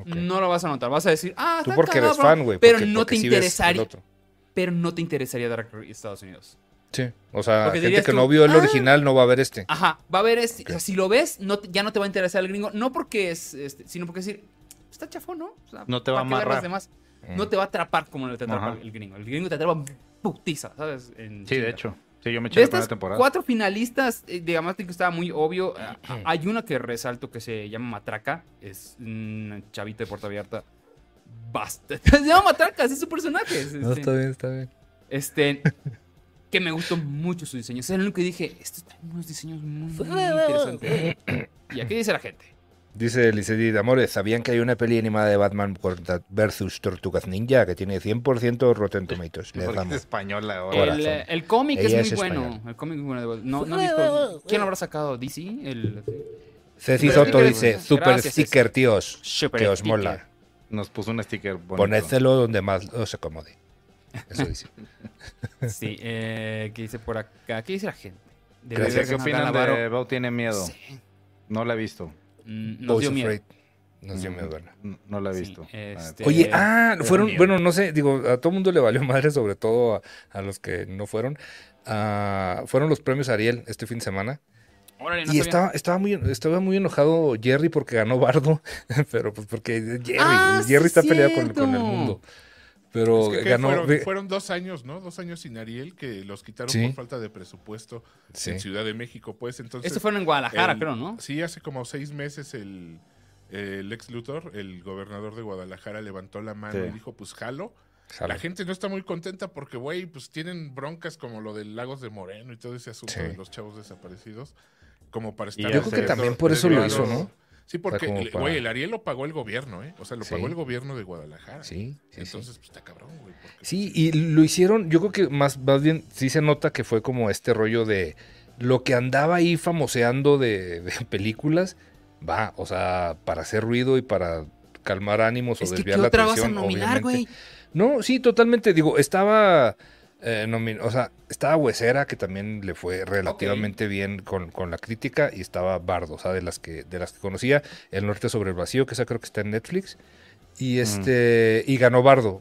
No lo vas a notar. Vas a decir, ah, Tú está porque eres fan, güey. Pero porque- no porque te sí interesaría. otro. Pero no te interesaría Dark Estados Unidos. Sí, o sea, Porque gente que tú, no vio el "Ah". original no va a ver este. Ajá, va a haber este. O sea, si lo ves, no te- ya no te va a interesar el gringo. No porque es, este, sino porque decir, está chafón, ¿no? O sea, No te va a ¿para qué ver las amarrar. demás? No te va a atrapar como te atrapa Ajá. el gringo. El gringo te atrapa putiza, ¿sabes? En Sí, de hecho. Sí, yo me eché De la primera estas temporada. cuatro finalistas, eh, digamos que estaba muy obvio. ah, ah, Hay una que resalto que se llama Matraca. Es un chavito de puerta abierta. Basta. Se llama Matraca, ese es su personaje. es, No, este, está bien, está bien. este, que me gustó mucho su diseño. Es el único que dije, estos tienen unos diseños muy, muy interesantes. y aquí dice la gente. Dice Licedi Amores, ¿sabían que hay una peli animada de Batman versus Tortugas Ninja que tiene 100% Rotten Tomatoes? Les Porque es española ahora. Corazón. El, eh, el cómic es es muy bueno. El cómic es muy bueno. No, no he visto. ¿Quién lo habrá sacado? ¿DC? El, Ceci Soto dice, super Gracias, sticker, tíos, Super que os sticker. mola. Nos puso un sticker bonito. Ponédselo donde más os acomode. Eso dice. Sí, eh, ¿qué dice por acá? ¿Qué dice la gente? ¿Qué, Debería ¿Qué ganar opinan de Bau tiene miedo? Sí. No la he visto. Mm, Nos Boys dio miedo. Afraid. Nos dio miedo verla. No, no la he Sí, visto. este- Oye, ah, fueron, bueno, no sé, digo, a todo mundo le valió madre, sobre todo a, a los que no fueron. Ah, fueron los premios Ariel este fin de semana. Órale, no y estaba, estaba, muy, estaba muy enojado Jerry porque ganó Bardo, pero pues porque Jerry, Ah, Jerry sí, está peleado con, con el mundo. Pero Es que, ¿qué? ganó. fueron, fueron dos años, ¿no? Dos años sin Ariel que los quitaron Sí. por falta de presupuesto Sí. en Ciudad de México, pues. Entonces, Esto fue en Guadalajara, el- creo, ¿no? Sí, hace como seis meses el, el ex Luthor, el gobernador de Guadalajara, levantó la mano Sí. y dijo, pues jalo. Jalo. La gente no está muy contenta porque, güey, pues tienen broncas como lo del Lagos de Moreno y todo ese asunto Sí. de los chavos desaparecidos. Como para Y estar... Yo creo que también por eso lo hizo, ¿no? Sí, porque, para- güey, el Ariel lo pagó el gobierno, ¿eh? O sea, lo Sí. pagó el gobierno de Guadalajara. Sí, sí, sí. Entonces, pues está cabrón, güey. porque, Sí, y lo hicieron, yo creo que más, más bien sí se nota que fue como este rollo de lo que andaba ahí famoseando de, de películas, va, o sea, para hacer ruido y para calmar ánimos Es o que ¿qué desviar la otra vas a atención. nominar, obviamente. güey? No, sí, totalmente. Digo, estaba. Eh, nomi- o sea, estaba Huesera, que también le fue relativamente bien con, con la crítica, y estaba Bardo, o sea, de las que, de las que conocía, El Norte sobre el Vacío, que esa creo que está en Netflix. Y este. Y ganó Bardo.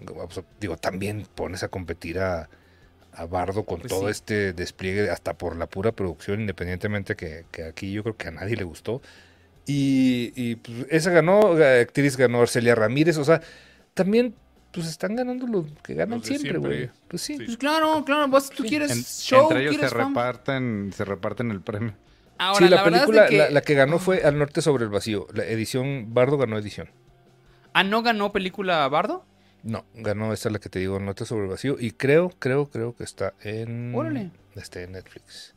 Digo, también pones a competir a, a Bardo con Pues todo sí. este despliegue, hasta por la pura producción, independientemente que, que aquí yo creo que a nadie le gustó. Y, y, pues, esa ganó, la actriz ganó Arcelia Ramírez, o sea, también pues están ganando los que ganan Los siempre, güey. Pues sí. Sí. Pues claro, claro, vos tú quieres En- show, entre ellos se fama. reparten, se reparten el premio. Ahora, sí, la, verdad es de película, que- la, la que ganó fue Al Norte sobre el Vacío. La edición, Bardo ganó edición. Ah, ¿no ganó película Bardo? No, ganó esta la que te digo, Al Norte sobre el Vacío. Y creo, creo, creo que está en. Órale. Está en Netflix.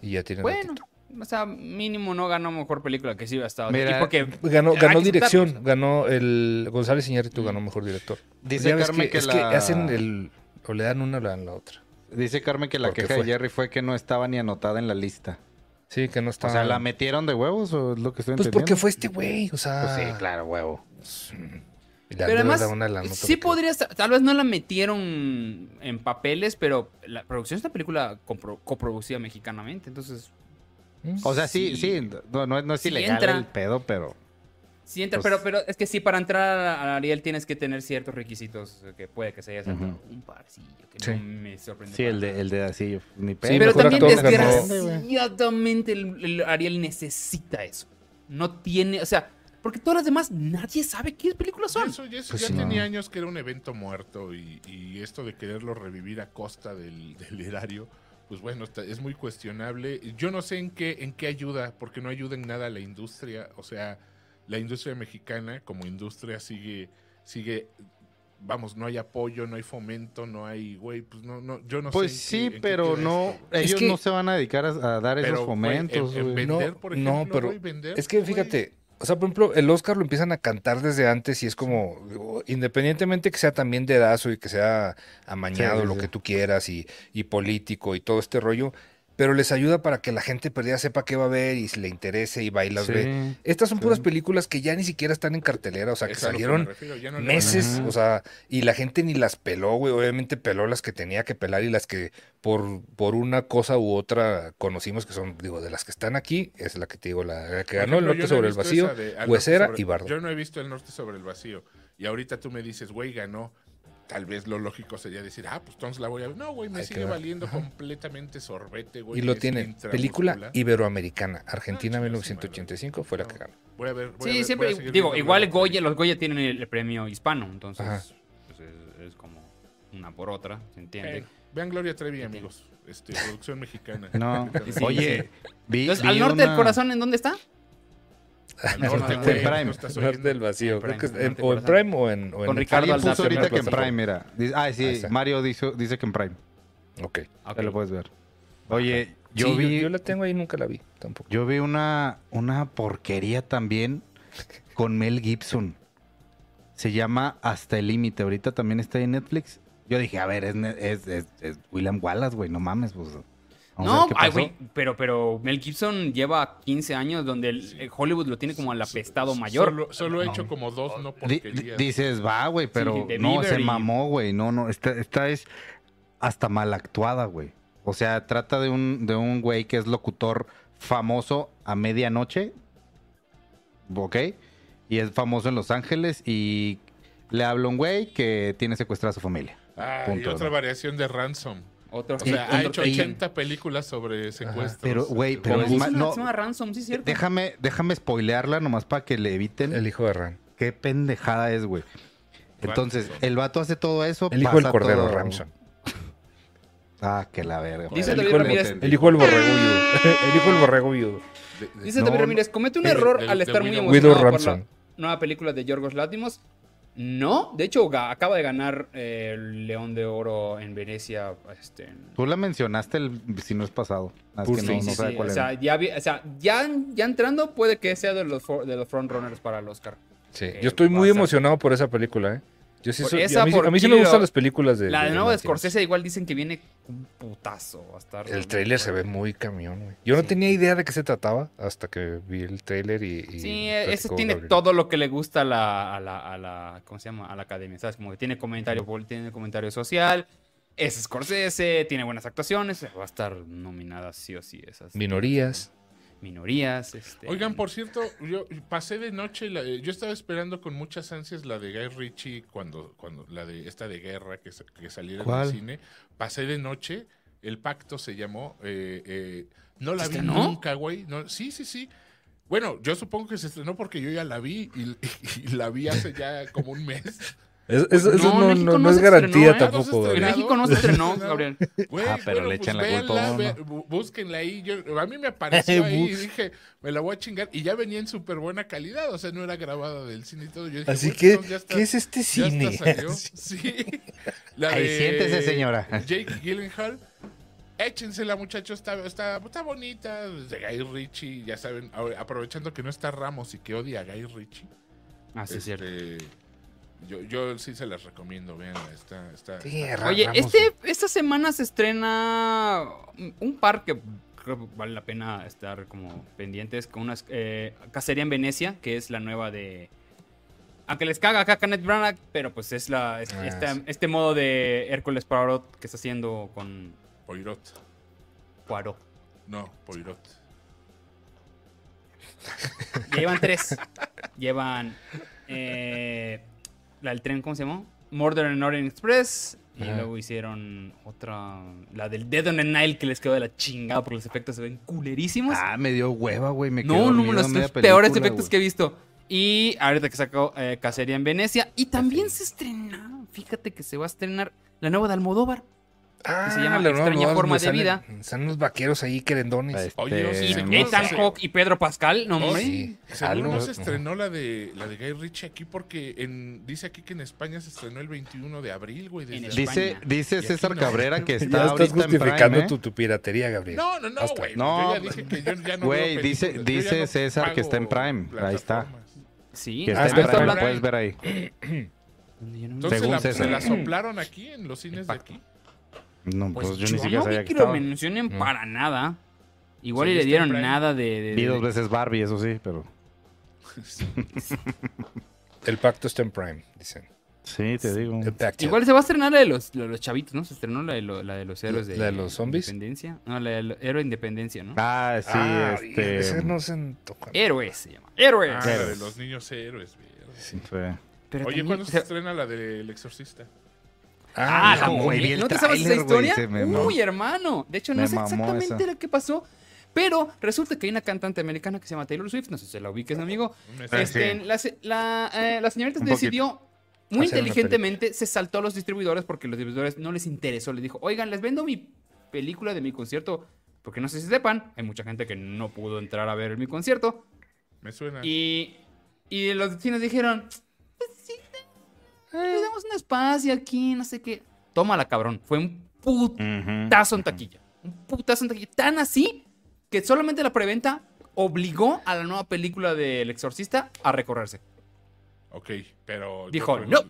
Y ya tiene Bueno, ratito. O sea, mínimo no ganó mejor película que sí estado. Mira, y porque Ganó, ganó que dirección, ganó el González Iñárritu Mm. ganó mejor director. Dice Carmen que, es la... que hacen el o le dan una o le dan la otra. Dice Carmen que la ¿Por qué queja fue? de Jerry fue que no estaba ni anotada en la lista. Sí, que no está. O sea, ¿la metieron de huevos o es lo que estoy Pues entendiendo? porque fue este güey, o sea. Pues sí, claro, huevo. Han Pero de además, dar una la nota sí porque- podría estar, tal vez no la metieron en papeles, pero la producción es una película coproducida mexicanamente, entonces Mm. O sea, sí, Sí. sí, no, no, no es Sí ilegal entra. el pedo, pero... sí entra, Pues- pero, pero es que sí, para entrar a Ariel tienes que tener ciertos requisitos que puede que se haya saltado un parcillo, que Sí. no me sorprende. Sí, el de, el de así, ni pedo. Sí, pero también desgraciadamente el, el Ariel necesita eso. No tiene, o sea, porque todas las demás nadie sabe qué películas son. Eso, Pues ya sí. tenía años que era un evento muerto y, y esto de quererlo revivir a costa del, del erario, pues bueno, está- es muy cuestionable. Yo no sé en qué, en qué ayuda, porque no ayuda en nada a la industria. O sea, la industria mexicana como industria sigue, sigue, vamos, no hay apoyo, no hay fomento, no hay, güey, pues no, no, yo no Pues sé. en sí, qué- pero no, esto, güey. Es ellos que- no se van a dedicar a, a dar esos Pero, fomentos, en- en güey. vender, No, por no, ejemplo, pero güey, vender, Es que fíjate, o sea, por ejemplo, el Oscar lo empiezan a cantar desde antes y es como, independientemente que sea también dedazo y que sea amañado, Sí, lo sí. que tú quieras y, y político y todo este rollo, pero les ayuda para que la gente perdida sepa qué va a ver y si le interese y va y las Sí. ve. Estas son puras películas que ya ni siquiera están en cartelera, o sea, que salieron refiero, no meses, o sea, y la gente ni las peló, güey. Obviamente peló las que tenía que pelar y las que por, por una cosa u otra conocimos que son, digo, de las que están aquí, es la que te digo, la, la que ganó el norte no sobre el vacío, de Huesera sobre- y Bardo. Yo no he visto el norte sobre el vacío. Y ahorita tú me dices, güey, ganó. Tal vez lo lógico sería decir, ah, pues entonces la voy a ver. No, güey, me Hay sigue ver. valiendo completamente sorbete, güey. Y lo es tienen. Película iberoamericana. Argentina Ah, su 1985 fue la que No. ganó. Voy a ver. voy a Sí, ver- voy siempre, a digo, igual. Goya, los Goya tienen el, el premio hispano, entonces Ajá. pues, es, es como una por otra, ¿se entiende? Eh, vean Gloria Trevi, amigos. Este, producción mexicana. No, Sí, oye, vi, Entonces, vi al norte del corazón, ¿en dónde está? Norte, En güey, Prime. Norte del vacío. En Creo que es Prime, en- Norte o en. Prime o en. o en Con Ricardo Alguien puso ahorita que en. Prime, mira. Dice- ah, sí. Mario dice, dice que en Prime. Ok. Ok. Ya lo puedes ver. Oye, yo Sí, vi, yo la tengo ahí, nunca la vi tampoco. yo vi una, una porquería también con Mel Gibson. Se llama Hasta el Límite. Ahorita también está en Netflix. Yo dije, a ver, es, es, es- es William Wallace, güey, no mames. Pues, vamos No, ay, güey, pero, pero Mel Gibson lleva 15 años donde el, el Hollywood lo tiene como al apestado mayor. Solo, solo he hecho como dos no porquerías. dices, va, güey, pero no, Bieber se y- mamó, güey. No, no, esta, esta es hasta mal actuada, güey. O sea, trata de un, de un güey que es locutor famoso a medianoche, ¿ok? Y es famoso en Los Ángeles y le habla un güey que tiene secuestrada a su familia. Ah, y otra ¿no? variación de Ransom. Otro, O sea, ha hecho y- 80 películas sobre secuestros. Pero, güey, pero es una, no, Ransom, sí es cierto. déjame, déjame spoilearla nomás para que le eviten. El hijo de Ran. Qué pendejada es, güey. Entonces, el vato hace todo eso. El hijo del cordero, todo- Ramson. Ah, que la verga. Dice El David hijo del Ramírez. El hijo del borrego viudo. El hijo del borrego viudo. Dice David. Ramírez, comete un error el al estar muy emocionado por la nueva película de Yorgos Látimos. No, de hecho acaba de ganar eh, el León de Oro en Venecia. Este, en- Tú la mencionaste el si no es pasado. Es Pues que sí, no, Sí, no sí, sabe sí, cuál o era. sea, ya, vi- o sea, ya, ya entrando puede que sea de los, for- de los frontrunners para el Oscar. Sí, que yo estoy muy emocionado por esa película, ¿eh? Yo sí soy- esa, a, mí, por a mí sí me gustan las películas de. La de nuevo de. Scorsese igual dicen que viene un putazo. Va a estar El tráiler se ve muy camión, güey. Yo no tenía idea de qué se trataba hasta que vi el tráiler y, y Sí, ese tiene Gabriel. todo lo que le gusta a la, a la, a la, ¿cómo se llama? A la academia, ¿sabes? Como que tiene comentario, tiene comentario social, es Scorsese, tiene buenas actuaciones, va a estar nominada sí o sí esas. Minorías. Minorías, este... Oigan, por cierto, yo pasé de noche, la- yo estaba esperando con muchas ansias la de Guy Ritchie cuando, cuando la de esta de guerra que, que saliera del cine. Pasé de noche, El Pacto se llamó. eh, eh, no la ¿Se vi nunca, güey. No, sí, sí, sí. Bueno, yo supongo que se estrenó porque yo ya la vi y, y la vi hace ya como un mes. Es- es- eso No, no, no- no no es garantía estrenó, ¿eh? tampoco, En. México no se estrenó. Gabriel. Ah, pero bueno, le pues echan la culpa a uno. búsquenla ahí. Yo- a mí me apareció ahí y dije, me la voy a chingar. Y ya venía en súper buena calidad, o sea, no era grabada del cine y todo. Yo dije, Así "Güey, que, está- ¿qué es este cine? hasta salió". Sí. La Ahí de siéntese, señora. Jake Gyllenhaal. Échensela, muchachos, está, está, está bonita. De Guy Ritchie, ya saben, aprovechando que no está Ramos y que odia a Guy Ritchie. Ah, sí, es cierto. Yo, yo sí se las recomiendo, vean, está, está, Sí, está- Ra- Oye, Ramos- este, esta semana se estrena un par que creo que vale la pena estar como pendientes con una eh, Cacería en Venecia, que es la nueva de... Aunque les caga acá Kenneth Branagh, pero pues es la es- Ah, esta- sí. este modo de Hércules Poirot que está haciendo con Poirot. Poirot. No, Poirot. Ya llevan tres. llevan eh, la del tren, ¿cómo se llamó? Murder in Orient Express. Y Ajá. luego hicieron otra, la del Dead on the Nile, que les quedó de la chingada porque los efectos se ven culerísimos. Ah, me dio hueva, güey. Me no, no, los peores efectos que he visto. Y ahorita que sacó eh, Cacería en Venecia. Y también se estrena, fíjate que se va a estrenar la nueva de Almodóvar. Ah, se llama Extraña nueva Forma de Vida. Están unos vaqueros ahí querendones. Este, Oye, no sé Y Sí, no Ethan. Hawke y Pedro Pascal, no hombre. sí. Seguro no se estrenó la de la de Guy Ritchie aquí porque en, dice aquí que en España se estrenó el 21 de abril, güey. desde En hace- Dice, dice César no. Cabrera que Ya está estás ahorita en justificando Prime, ¿eh? tu, tu piratería, Gabriel. No, no, no, Basta. güey. No, yo ya dije que yo ya no güey, dice- dice ya no César que está en Prime, ahí está. Sí, Que está está en Prime, puedes ver ahí. Entonces Según la, César. se la soplaron aquí en los cines de aquí. No, Pues, pues, yo yo, ni siquiera no sabía vi que que lo mencionen No. para nada. Igual Sí, y le dieron nada de... de- Vi dos veces Barbie, eso sí, pero. El pacto está en Prime, dicen. Sí, te digo. Igual se va a estrenar la de los, la de los chavitos, ¿no? Se estrenó la de, lo- la de los héroes de... ¿La de los zombies? Independencia. No, la de los héroe de Independencia, ¿no? Ah, sí, Ah, este. ese no se antoja. Héroes se llama. Héroes. Ah, la de los niños héroes. sí. Pero Oye, también- ¿cuándo se estrena la del exorcista? Ah, momia. vi el ¿No te sabes esa historia? mamó. Uy, hermano. De hecho, no sé exactamente lo que pasó. Pero resulta que hay una cantante americana que se llama Taylor Swift. No sé si la ubiques, amigo. Ah, Este, sí. la, la, eh, la señorita Un decidió muy Hacer inteligentemente, se saltó a los distribuidores porque los distribuidores no les interesó. Les dijo, oigan, les vendo mi película de mi concierto. Porque no sé si sepan, hay mucha gente que no pudo entrar a ver mi concierto. Me suena. Y, y los cines dijeron, pues sí, te- le damos un espacio aquí, no sé qué. Tómala, cabrón. Fue un putazo en taquilla. Un putazo en taquilla. Tan así que solamente la preventa obligó a la nueva película del Exorcista a recorrerse. Ok, pero. Dijo, no,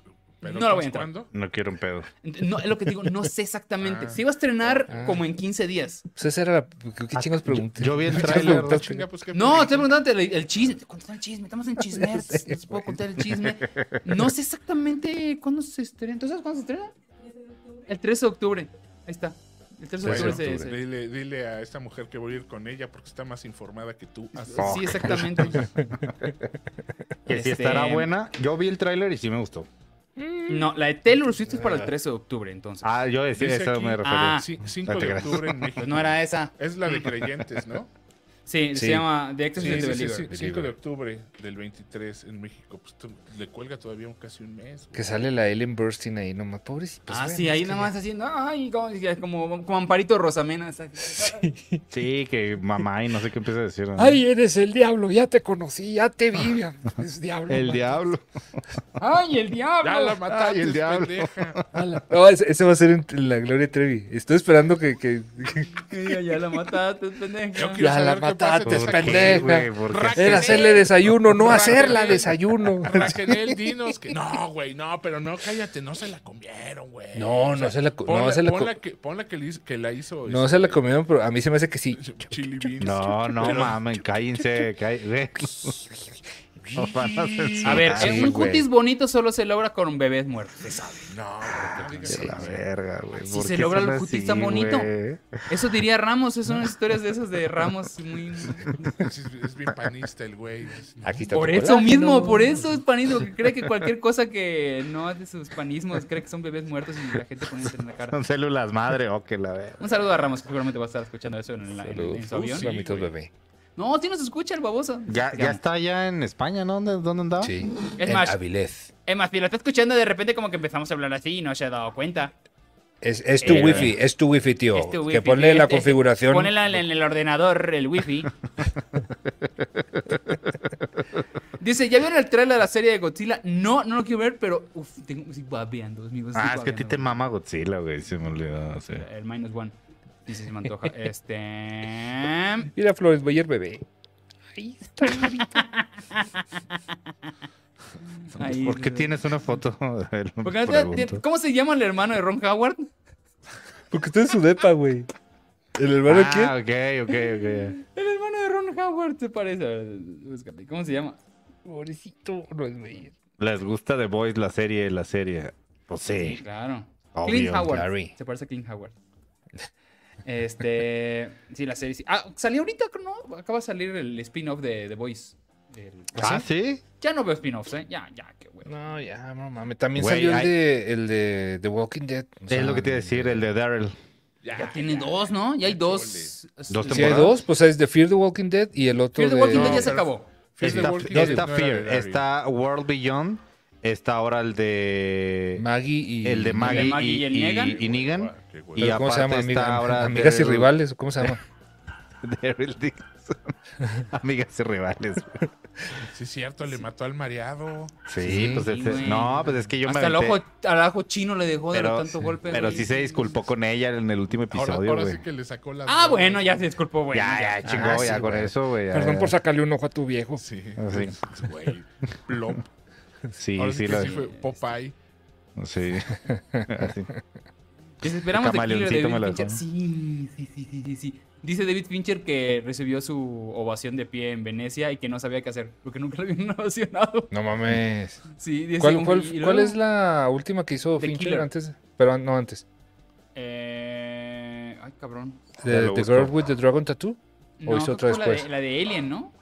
pero no la voy a ¿pues entrar. ¿Cuándo? No quiero un pedo. No, es lo que digo, no sé exactamente. Ah. Se iba a estrenar Ah. como en 15 días. Pues esa era la. ¿Qué, qué chingos pregunté? yo vi el. Chinga, pues, ¿qué No, estoy preguntando el, el chisme. Te contar el chisme. Estamos en chismer. No puedo contar el chisme. No sé exactamente cuándo se estrena. ¿Tú sabes cuándo se estrena? El 13 de octubre. Ahí está. El 13 de 13 de octubre se- Dile, dile a esta mujer que voy a ir con ella porque está más informada que tú. Ah, Fuck. Sí, exactamente. Que si Este- estará buena. Yo vi el tráiler y sí me gustó. No, la de Taylor Swift es para el 13 de octubre, entonces. Ah, yo decía eso aquí- me refería. Ah. Sí, 5 No te de octubre en México. Pues no era esa. Es la de creyentes, ¿no? Sí, Sí. se llama The Exorcist Sí, of the sí, sí, Believer. sí, 5 de octubre del 23 en México. Pues tú- le cuelga todavía un, casi un mes. güey. Que sale la Ellen Burstyn ahí nomás. Pobrecito. ah, sí, ahí nada más haciendo. Ay, como, como, como Amparito Rosamena. Sí, que mamá y no sé qué empieza a decir. ¿no? Ay, eres el diablo, ya te conocí, ya te vi. Es diablo. el diablo. Ay, el diablo. Ya la mataste, Ay, el diablo. No, ese, ese va a ser en, la Gloria Trevi. Estoy esperando que. que- Ya, ya la mataste, pendeja. Yo quiero Ya la saber qué pasa en mataste, esa ¿Por pendeja. qué, güey? ¿Por qué? Raquel. Era hacerle desayuno, no hacerla desayuno. Raquel, dinos que. No, güey, no, pero no, cállate, no se la comieron, güey. No, no se la co- no, ponla- se la co- ponla que, ponla que, le hizo- que la hizo. No este, se la comieron, pero a mí se me hace que sí. Chili beans. No, no, Pero- mames, cállense. Nos van a censurar. A ver, Sí, un güey. cutis bonito solo se logra con bebés muertos, se sabe. No, la verga, güey. Si ¿por se logra el así, cutis tan bonito. güey? Eso diría Ramos, son unas historias de esas de Ramos muy... Es, es bien panista el güey. Aquí está Por eso colágeno. mismo, por eso es panismo, que cree que cualquier cosa que no es de sus panismos, cree que son bebés muertos y la gente poniéndose en la cara. Son células madre, o que la verga. Un saludo a Ramos, que seguramente va a estar escuchando eso en, la- en- Saludos. en su avión. Sí, bebé. No, sí nos escucha el baboso. Ya, está allá en España, ¿no? ¿Dónde, dónde andaba? Sí. Es en más- Avilés. Es más, si lo está escuchando de repente como que empezamos a hablar así y no se ha dado cuenta. Es, es tu Eh, wifi, es tu wifi, tío. Es tu que wifi, ponle la es- configuración. Ponela en el ordenador, el wifi. Dice, ¿ya vieron el trailer de la serie de Godzilla? No, no lo quiero ver, pero uf, tengo, sí, babeando, amigos. Ah, es que a ti te mama Godzilla, güey. Se me olvidó. sí. El minus one. Dice, se me antoja. Este... Mira, Flores Boyer, bebé. Ahí está. ahí, ¿Por qué tienes una foto de él? Porque no te- Pregunto. ¿Cómo se llama el hermano de Ron Howard? Porque está en su depa, güey. ¿El hermano de quién? Ah, ok, ok, ok. El hermano de Ron Howard se parece. A ver, búscate. ¿Cómo se llama? Pobrecito, no es güey. ¿Les gusta The Boys, la serie, la serie? Pues sí. Claro. Obvio, Clint Howard. Larry. Se parece a Clint Howard. Este. Sí, la serie sí. Ah, salió ahorita, ¿no? Acaba de salir el spin-off de The Voice. El- Ah, ¿sí? Ya no veo spin-offs, ¿eh? Ya, ya, qué bueno. No, ya, no mames. También Güey, salió el hay- de, el de The Walking Dead. o sea, es lo que te iba a decir, el de Daryl. Ya, tiene dos, ¿no? Ya hay dos. Dos Si hay dos, pues es The Fear the Walking Dead y el otro Fear the de... Walking Dead ya se acabó. Fear the Está, Walking Dead está no era de Fear, está World Beyond, está ahora el de... Maggie y... el de Maggie, Maggie y y, el y- Negan. y Negan. Qué güey. Y ¿Pero ¿Cómo se llama? Amiga- está ahora amigas y Daryl- rivales, ¿cómo se llama? Daryl Dixon. Amigas y rivales. güey. Sí, es cierto, le mató al mareado. Sí, Sí, pues sí, güey. no, pues es que yo Hasta me el aventé- ojo, al ojo chino le dejó de pero, tanto golpe. pero sí se disculpó con ella en el último Ahora, episodio, ahora güey. sí que le sacó las. Ah, bueno, ya se disculpó, güey. ya, ya, chingó, Ah, ya sí, con güey. eso, güey. Perdón ya. por sacarle un ojo a tu viejo. Sí. Sí. Güey. Plop. Sí, Ahora sí, sí fue Popeye. sí. Así. Desesperamos de me lo. Sí, sí, sí, sí, sí. Dice David Fincher que recibió su ovación de pie en Venecia y que no sabía qué hacer, porque nunca lo habían ovacionado. No mames. Sí, dice, ¿Cuál, es la última que hizo The Fincher Killer. antes? Pero no antes. Eh, ay, cabrón. The, The. Girl with the Dragon Tattoo. No, hizo otra la de, después? la de Alien, ¿no?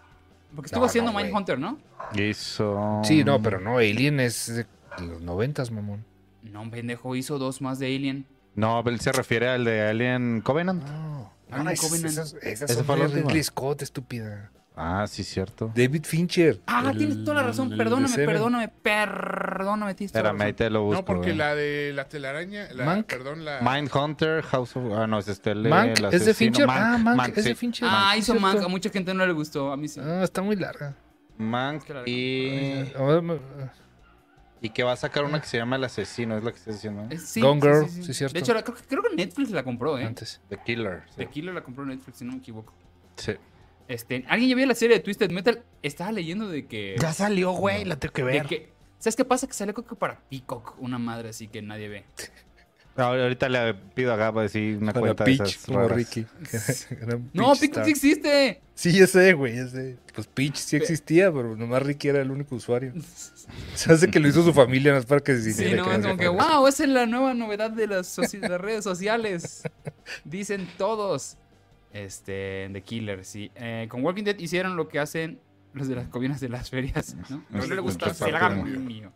Porque estuvo No, haciendo no. Mindhunter, ¿no? Hizo. Sí, no, pero no, Alien es de los noventas, mamón. No, un pendejo, hizo dos más de Alien. No, él se refiere al de Alien Covenant. No, Alien no, esas, Covenant. esas, esas Ese son fue de. Ridley Scott, estúpida. Ah, sí, cierto. David Fincher. Ah, el- tienes toda la razón. el Perdóname, perdóname, perdóname. Tienes toda Espérame, ahí razón. te lo busco. No, porque güey. la de la telaraña, la, Mank. perdón, la... Mindhunter, House of. Ah, no, es este. el- Mank, el ¿es de. Fincher? Mank, ah, Mank, Mank, es de. Fincher. Ah, hizo. Mank. A mucha gente no le gustó. A mí sí. Ah, está muy larga. Mank y. Ah, me- Y que va a sacar una que se llama El Asesino, es la que estás diciendo. Eh, sí, Gone Girl, sí, sí. sí, cierto. De hecho, la- creo, que- creo que Netflix la compró, ¿eh? Antes. The Killer. sí. The Killer la compró Netflix, si no me equivoco. Sí. Este, ¿Alguien ya vio la serie de Twisted Metal? Estaba leyendo de que... Ya salió, güey, la tengo que de que ¿Sabes qué pasa? Que sale creo que para Peacock, una madre así que nadie ve. Ahorita le pido a Gabo decir una Para cuenta de esas como. Ricky. No, Peach Peacock Star. sí existe. Sí, ya sé, güey, ya sé. Pues Peach sí existía, pero nomás Ricky era el único usuario. Se hace que lo hizo su familia, no es para que se Sí, no, que es como que, wow, esa es la nueva novedad de las, soci- de las redes sociales. Dicen todos. Este, The Killer, sí. Eh, con Walking Dead hicieron lo que hacen los de las cobinas de las ferias, ¿no? No le gusta, se la hagan mío.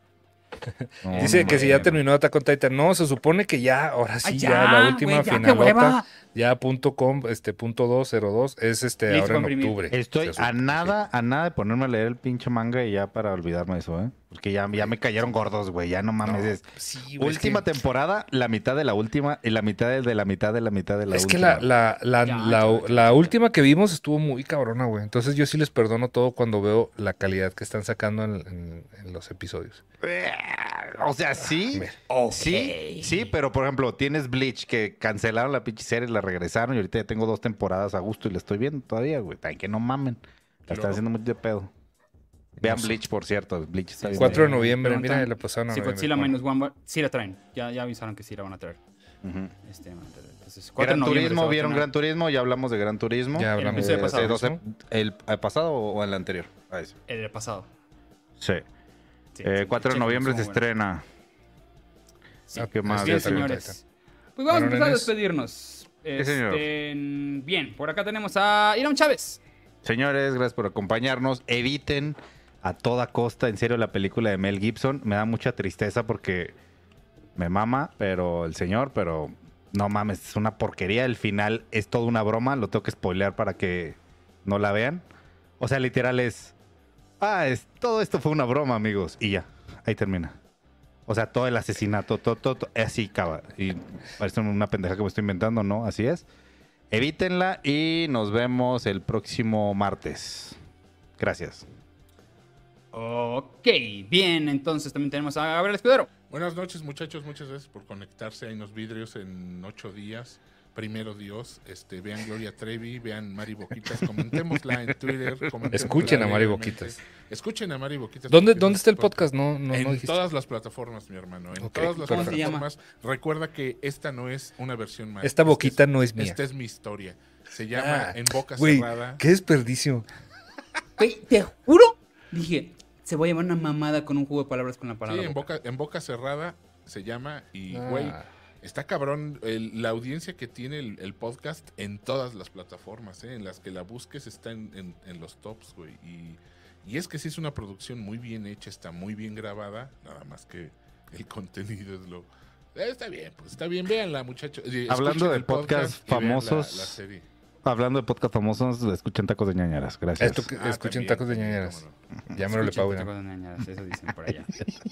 No, Dice que si ya terminó Attack on Titan. No, se supone que ya, ahora sí, Ay, ya, la última güey, ya, finalota. Ya punto com, este punto 202 es este Listo, ahora en octubre. Estoy a nada, a nada de ponerme a leer el pinche manga y ya para olvidarme de eso, ¿eh? Porque ya, ya me cayeron gordos, güey. Ya no mames. Sí, es última que- temporada, la mitad de la última y la mitad de de la mitad de la mitad de la Es que última. la, la, la, Ya, la- última que vimos estuvo muy cabrona, güey. Entonces yo sí les perdono todo cuando veo la calidad que están sacando en, en- en los episodios. Eh, O sea, sí. Sí, sí, pero por ejemplo, tienes Bleach que cancelaron la pinche serie, la regresaron y ahorita ya tengo dos temporadas a gusto y la estoy viendo todavía, güey. Ay, que no mamen. La están haciendo muy de pedo. Vean. Bleach, por cierto. Bleach está bien. 4 de noviembre, mira, la pasaron a Sí, noviembre. Godzilla Bueno, Minus One, sí la traen. Ya, ya avisaron que sí la van a traer. Este, van a traer. Entonces, 4 de Gran Turismo, ¿vieron. Gran Turismo? Ya hablamos de Gran Turismo. Ya hablamos episodio de pasado, De de. ¿El, el pasado o el anterior? Ah. El pasado. Sí. Sí, Eh, sí, 4 de chequen, noviembre se estrena. Sí. Ah, ¿Qué más? Bien, señores. Pues vamos a empezar a despedirnos. señor. Este, bien, por acá tenemos a Irán Chávez. Señores, gracias por acompañarnos. Eviten a toda costa, en serio, la película de Mel Gibson. Me da mucha tristeza porque me mama, pero el señor, pero no mames, es una porquería. El final es toda una broma, lo tengo que spoilear para que no la vean. O sea, literal es, ah, es, todo esto fue una broma, amigos. Y ya, ahí termina. O sea, todo el asesinato, todo, todo, así acaba. Y parece una pendeja que me estoy inventando, ¿no? Así es. Evítenla y nos vemos el próximo martes. Gracias. Ok, bien, entonces también tenemos a Gabriel Escudero. Buenas noches, muchachos. Muchas gracias por conectarse. Hay unos vidrios en ocho días. Primero Dios. Este, vean Gloria Trevi, vean Mari Boquitas. Comentémosla en Twitter. Escuchen a Mari. Boquitas. Escuchen a Mari Boquitas. ¿Dónde, ¿Dónde es está el pod- podcast? No, no, en no dijiste. todas las plataformas, mi hermano. En Ok, todas las ¿Cómo se llama? plataformas. Recuerda que esta no es una versión más. Esta boquita no es mía. Esta es mi historia. Se llama Ah, En Boca Güey, Cerrada. qué desperdicio. Güey, te juro, dije, se voy a llevar una mamada con un juego de palabras con la Sí, palabra. en boca. boca, en boca cerrada se llama. Y, Ah. güey, está cabrón el- la audiencia que tiene el, el podcast en todas las plataformas, ¿eh? En las que la busques está en, en- en los tops, güey. Y, y es que sí es una producción muy bien hecha, está muy bien grabada. Nada más que el contenido es lo. Eh, está bien, pues está bien, véanla, muchachos. Eh, Hablando escuchen de el podcast la- famosos, la serie. Hablando de podcast famosos, escuchen tacos de ñañaras. Gracias. Esto Ah, escuchen también, tacos de cómo no. Ya me lo le Escuchen pago. que ya. te cosas ñañaras, Eso dicen por allá.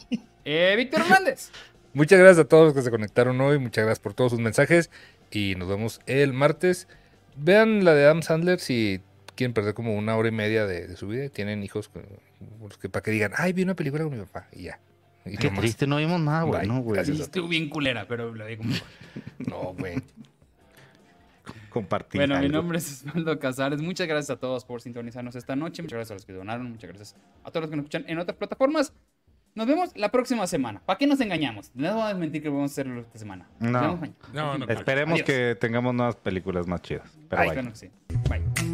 eh, Víctor Hernández. Muchas gracias a todos los que se conectaron hoy. Muchas gracias por todos sus mensajes. Y nos vemos el martes. Vean la de Adam Sandler si quieren perder como una hora y media de, de su vida. Tienen hijos los que, para que digan, ay, vi una película con mi papá. Y ya. Y Qué no más. triste, no vimos nada, güey. Gracias. Sí, estuvo bien culera, pero lo digo como... No, güey. Compartir. Bueno, mi nombre es Osvaldo Casares. Muchas gracias a todos por sintonizarnos esta noche. Muchas gracias a los que donaron. Muchas gracias a todos los que nos escuchan en otras plataformas. Nos vemos la próxima semana. ¿Para qué nos engañamos? No vamos a mentir que vamos a hacerlo esta semana. No. Nos vemos mañana. No, no. Esperemos Adiós. que tengamos nuevas películas más chidas. Pero Ay, bye. bueno, sí. Bye.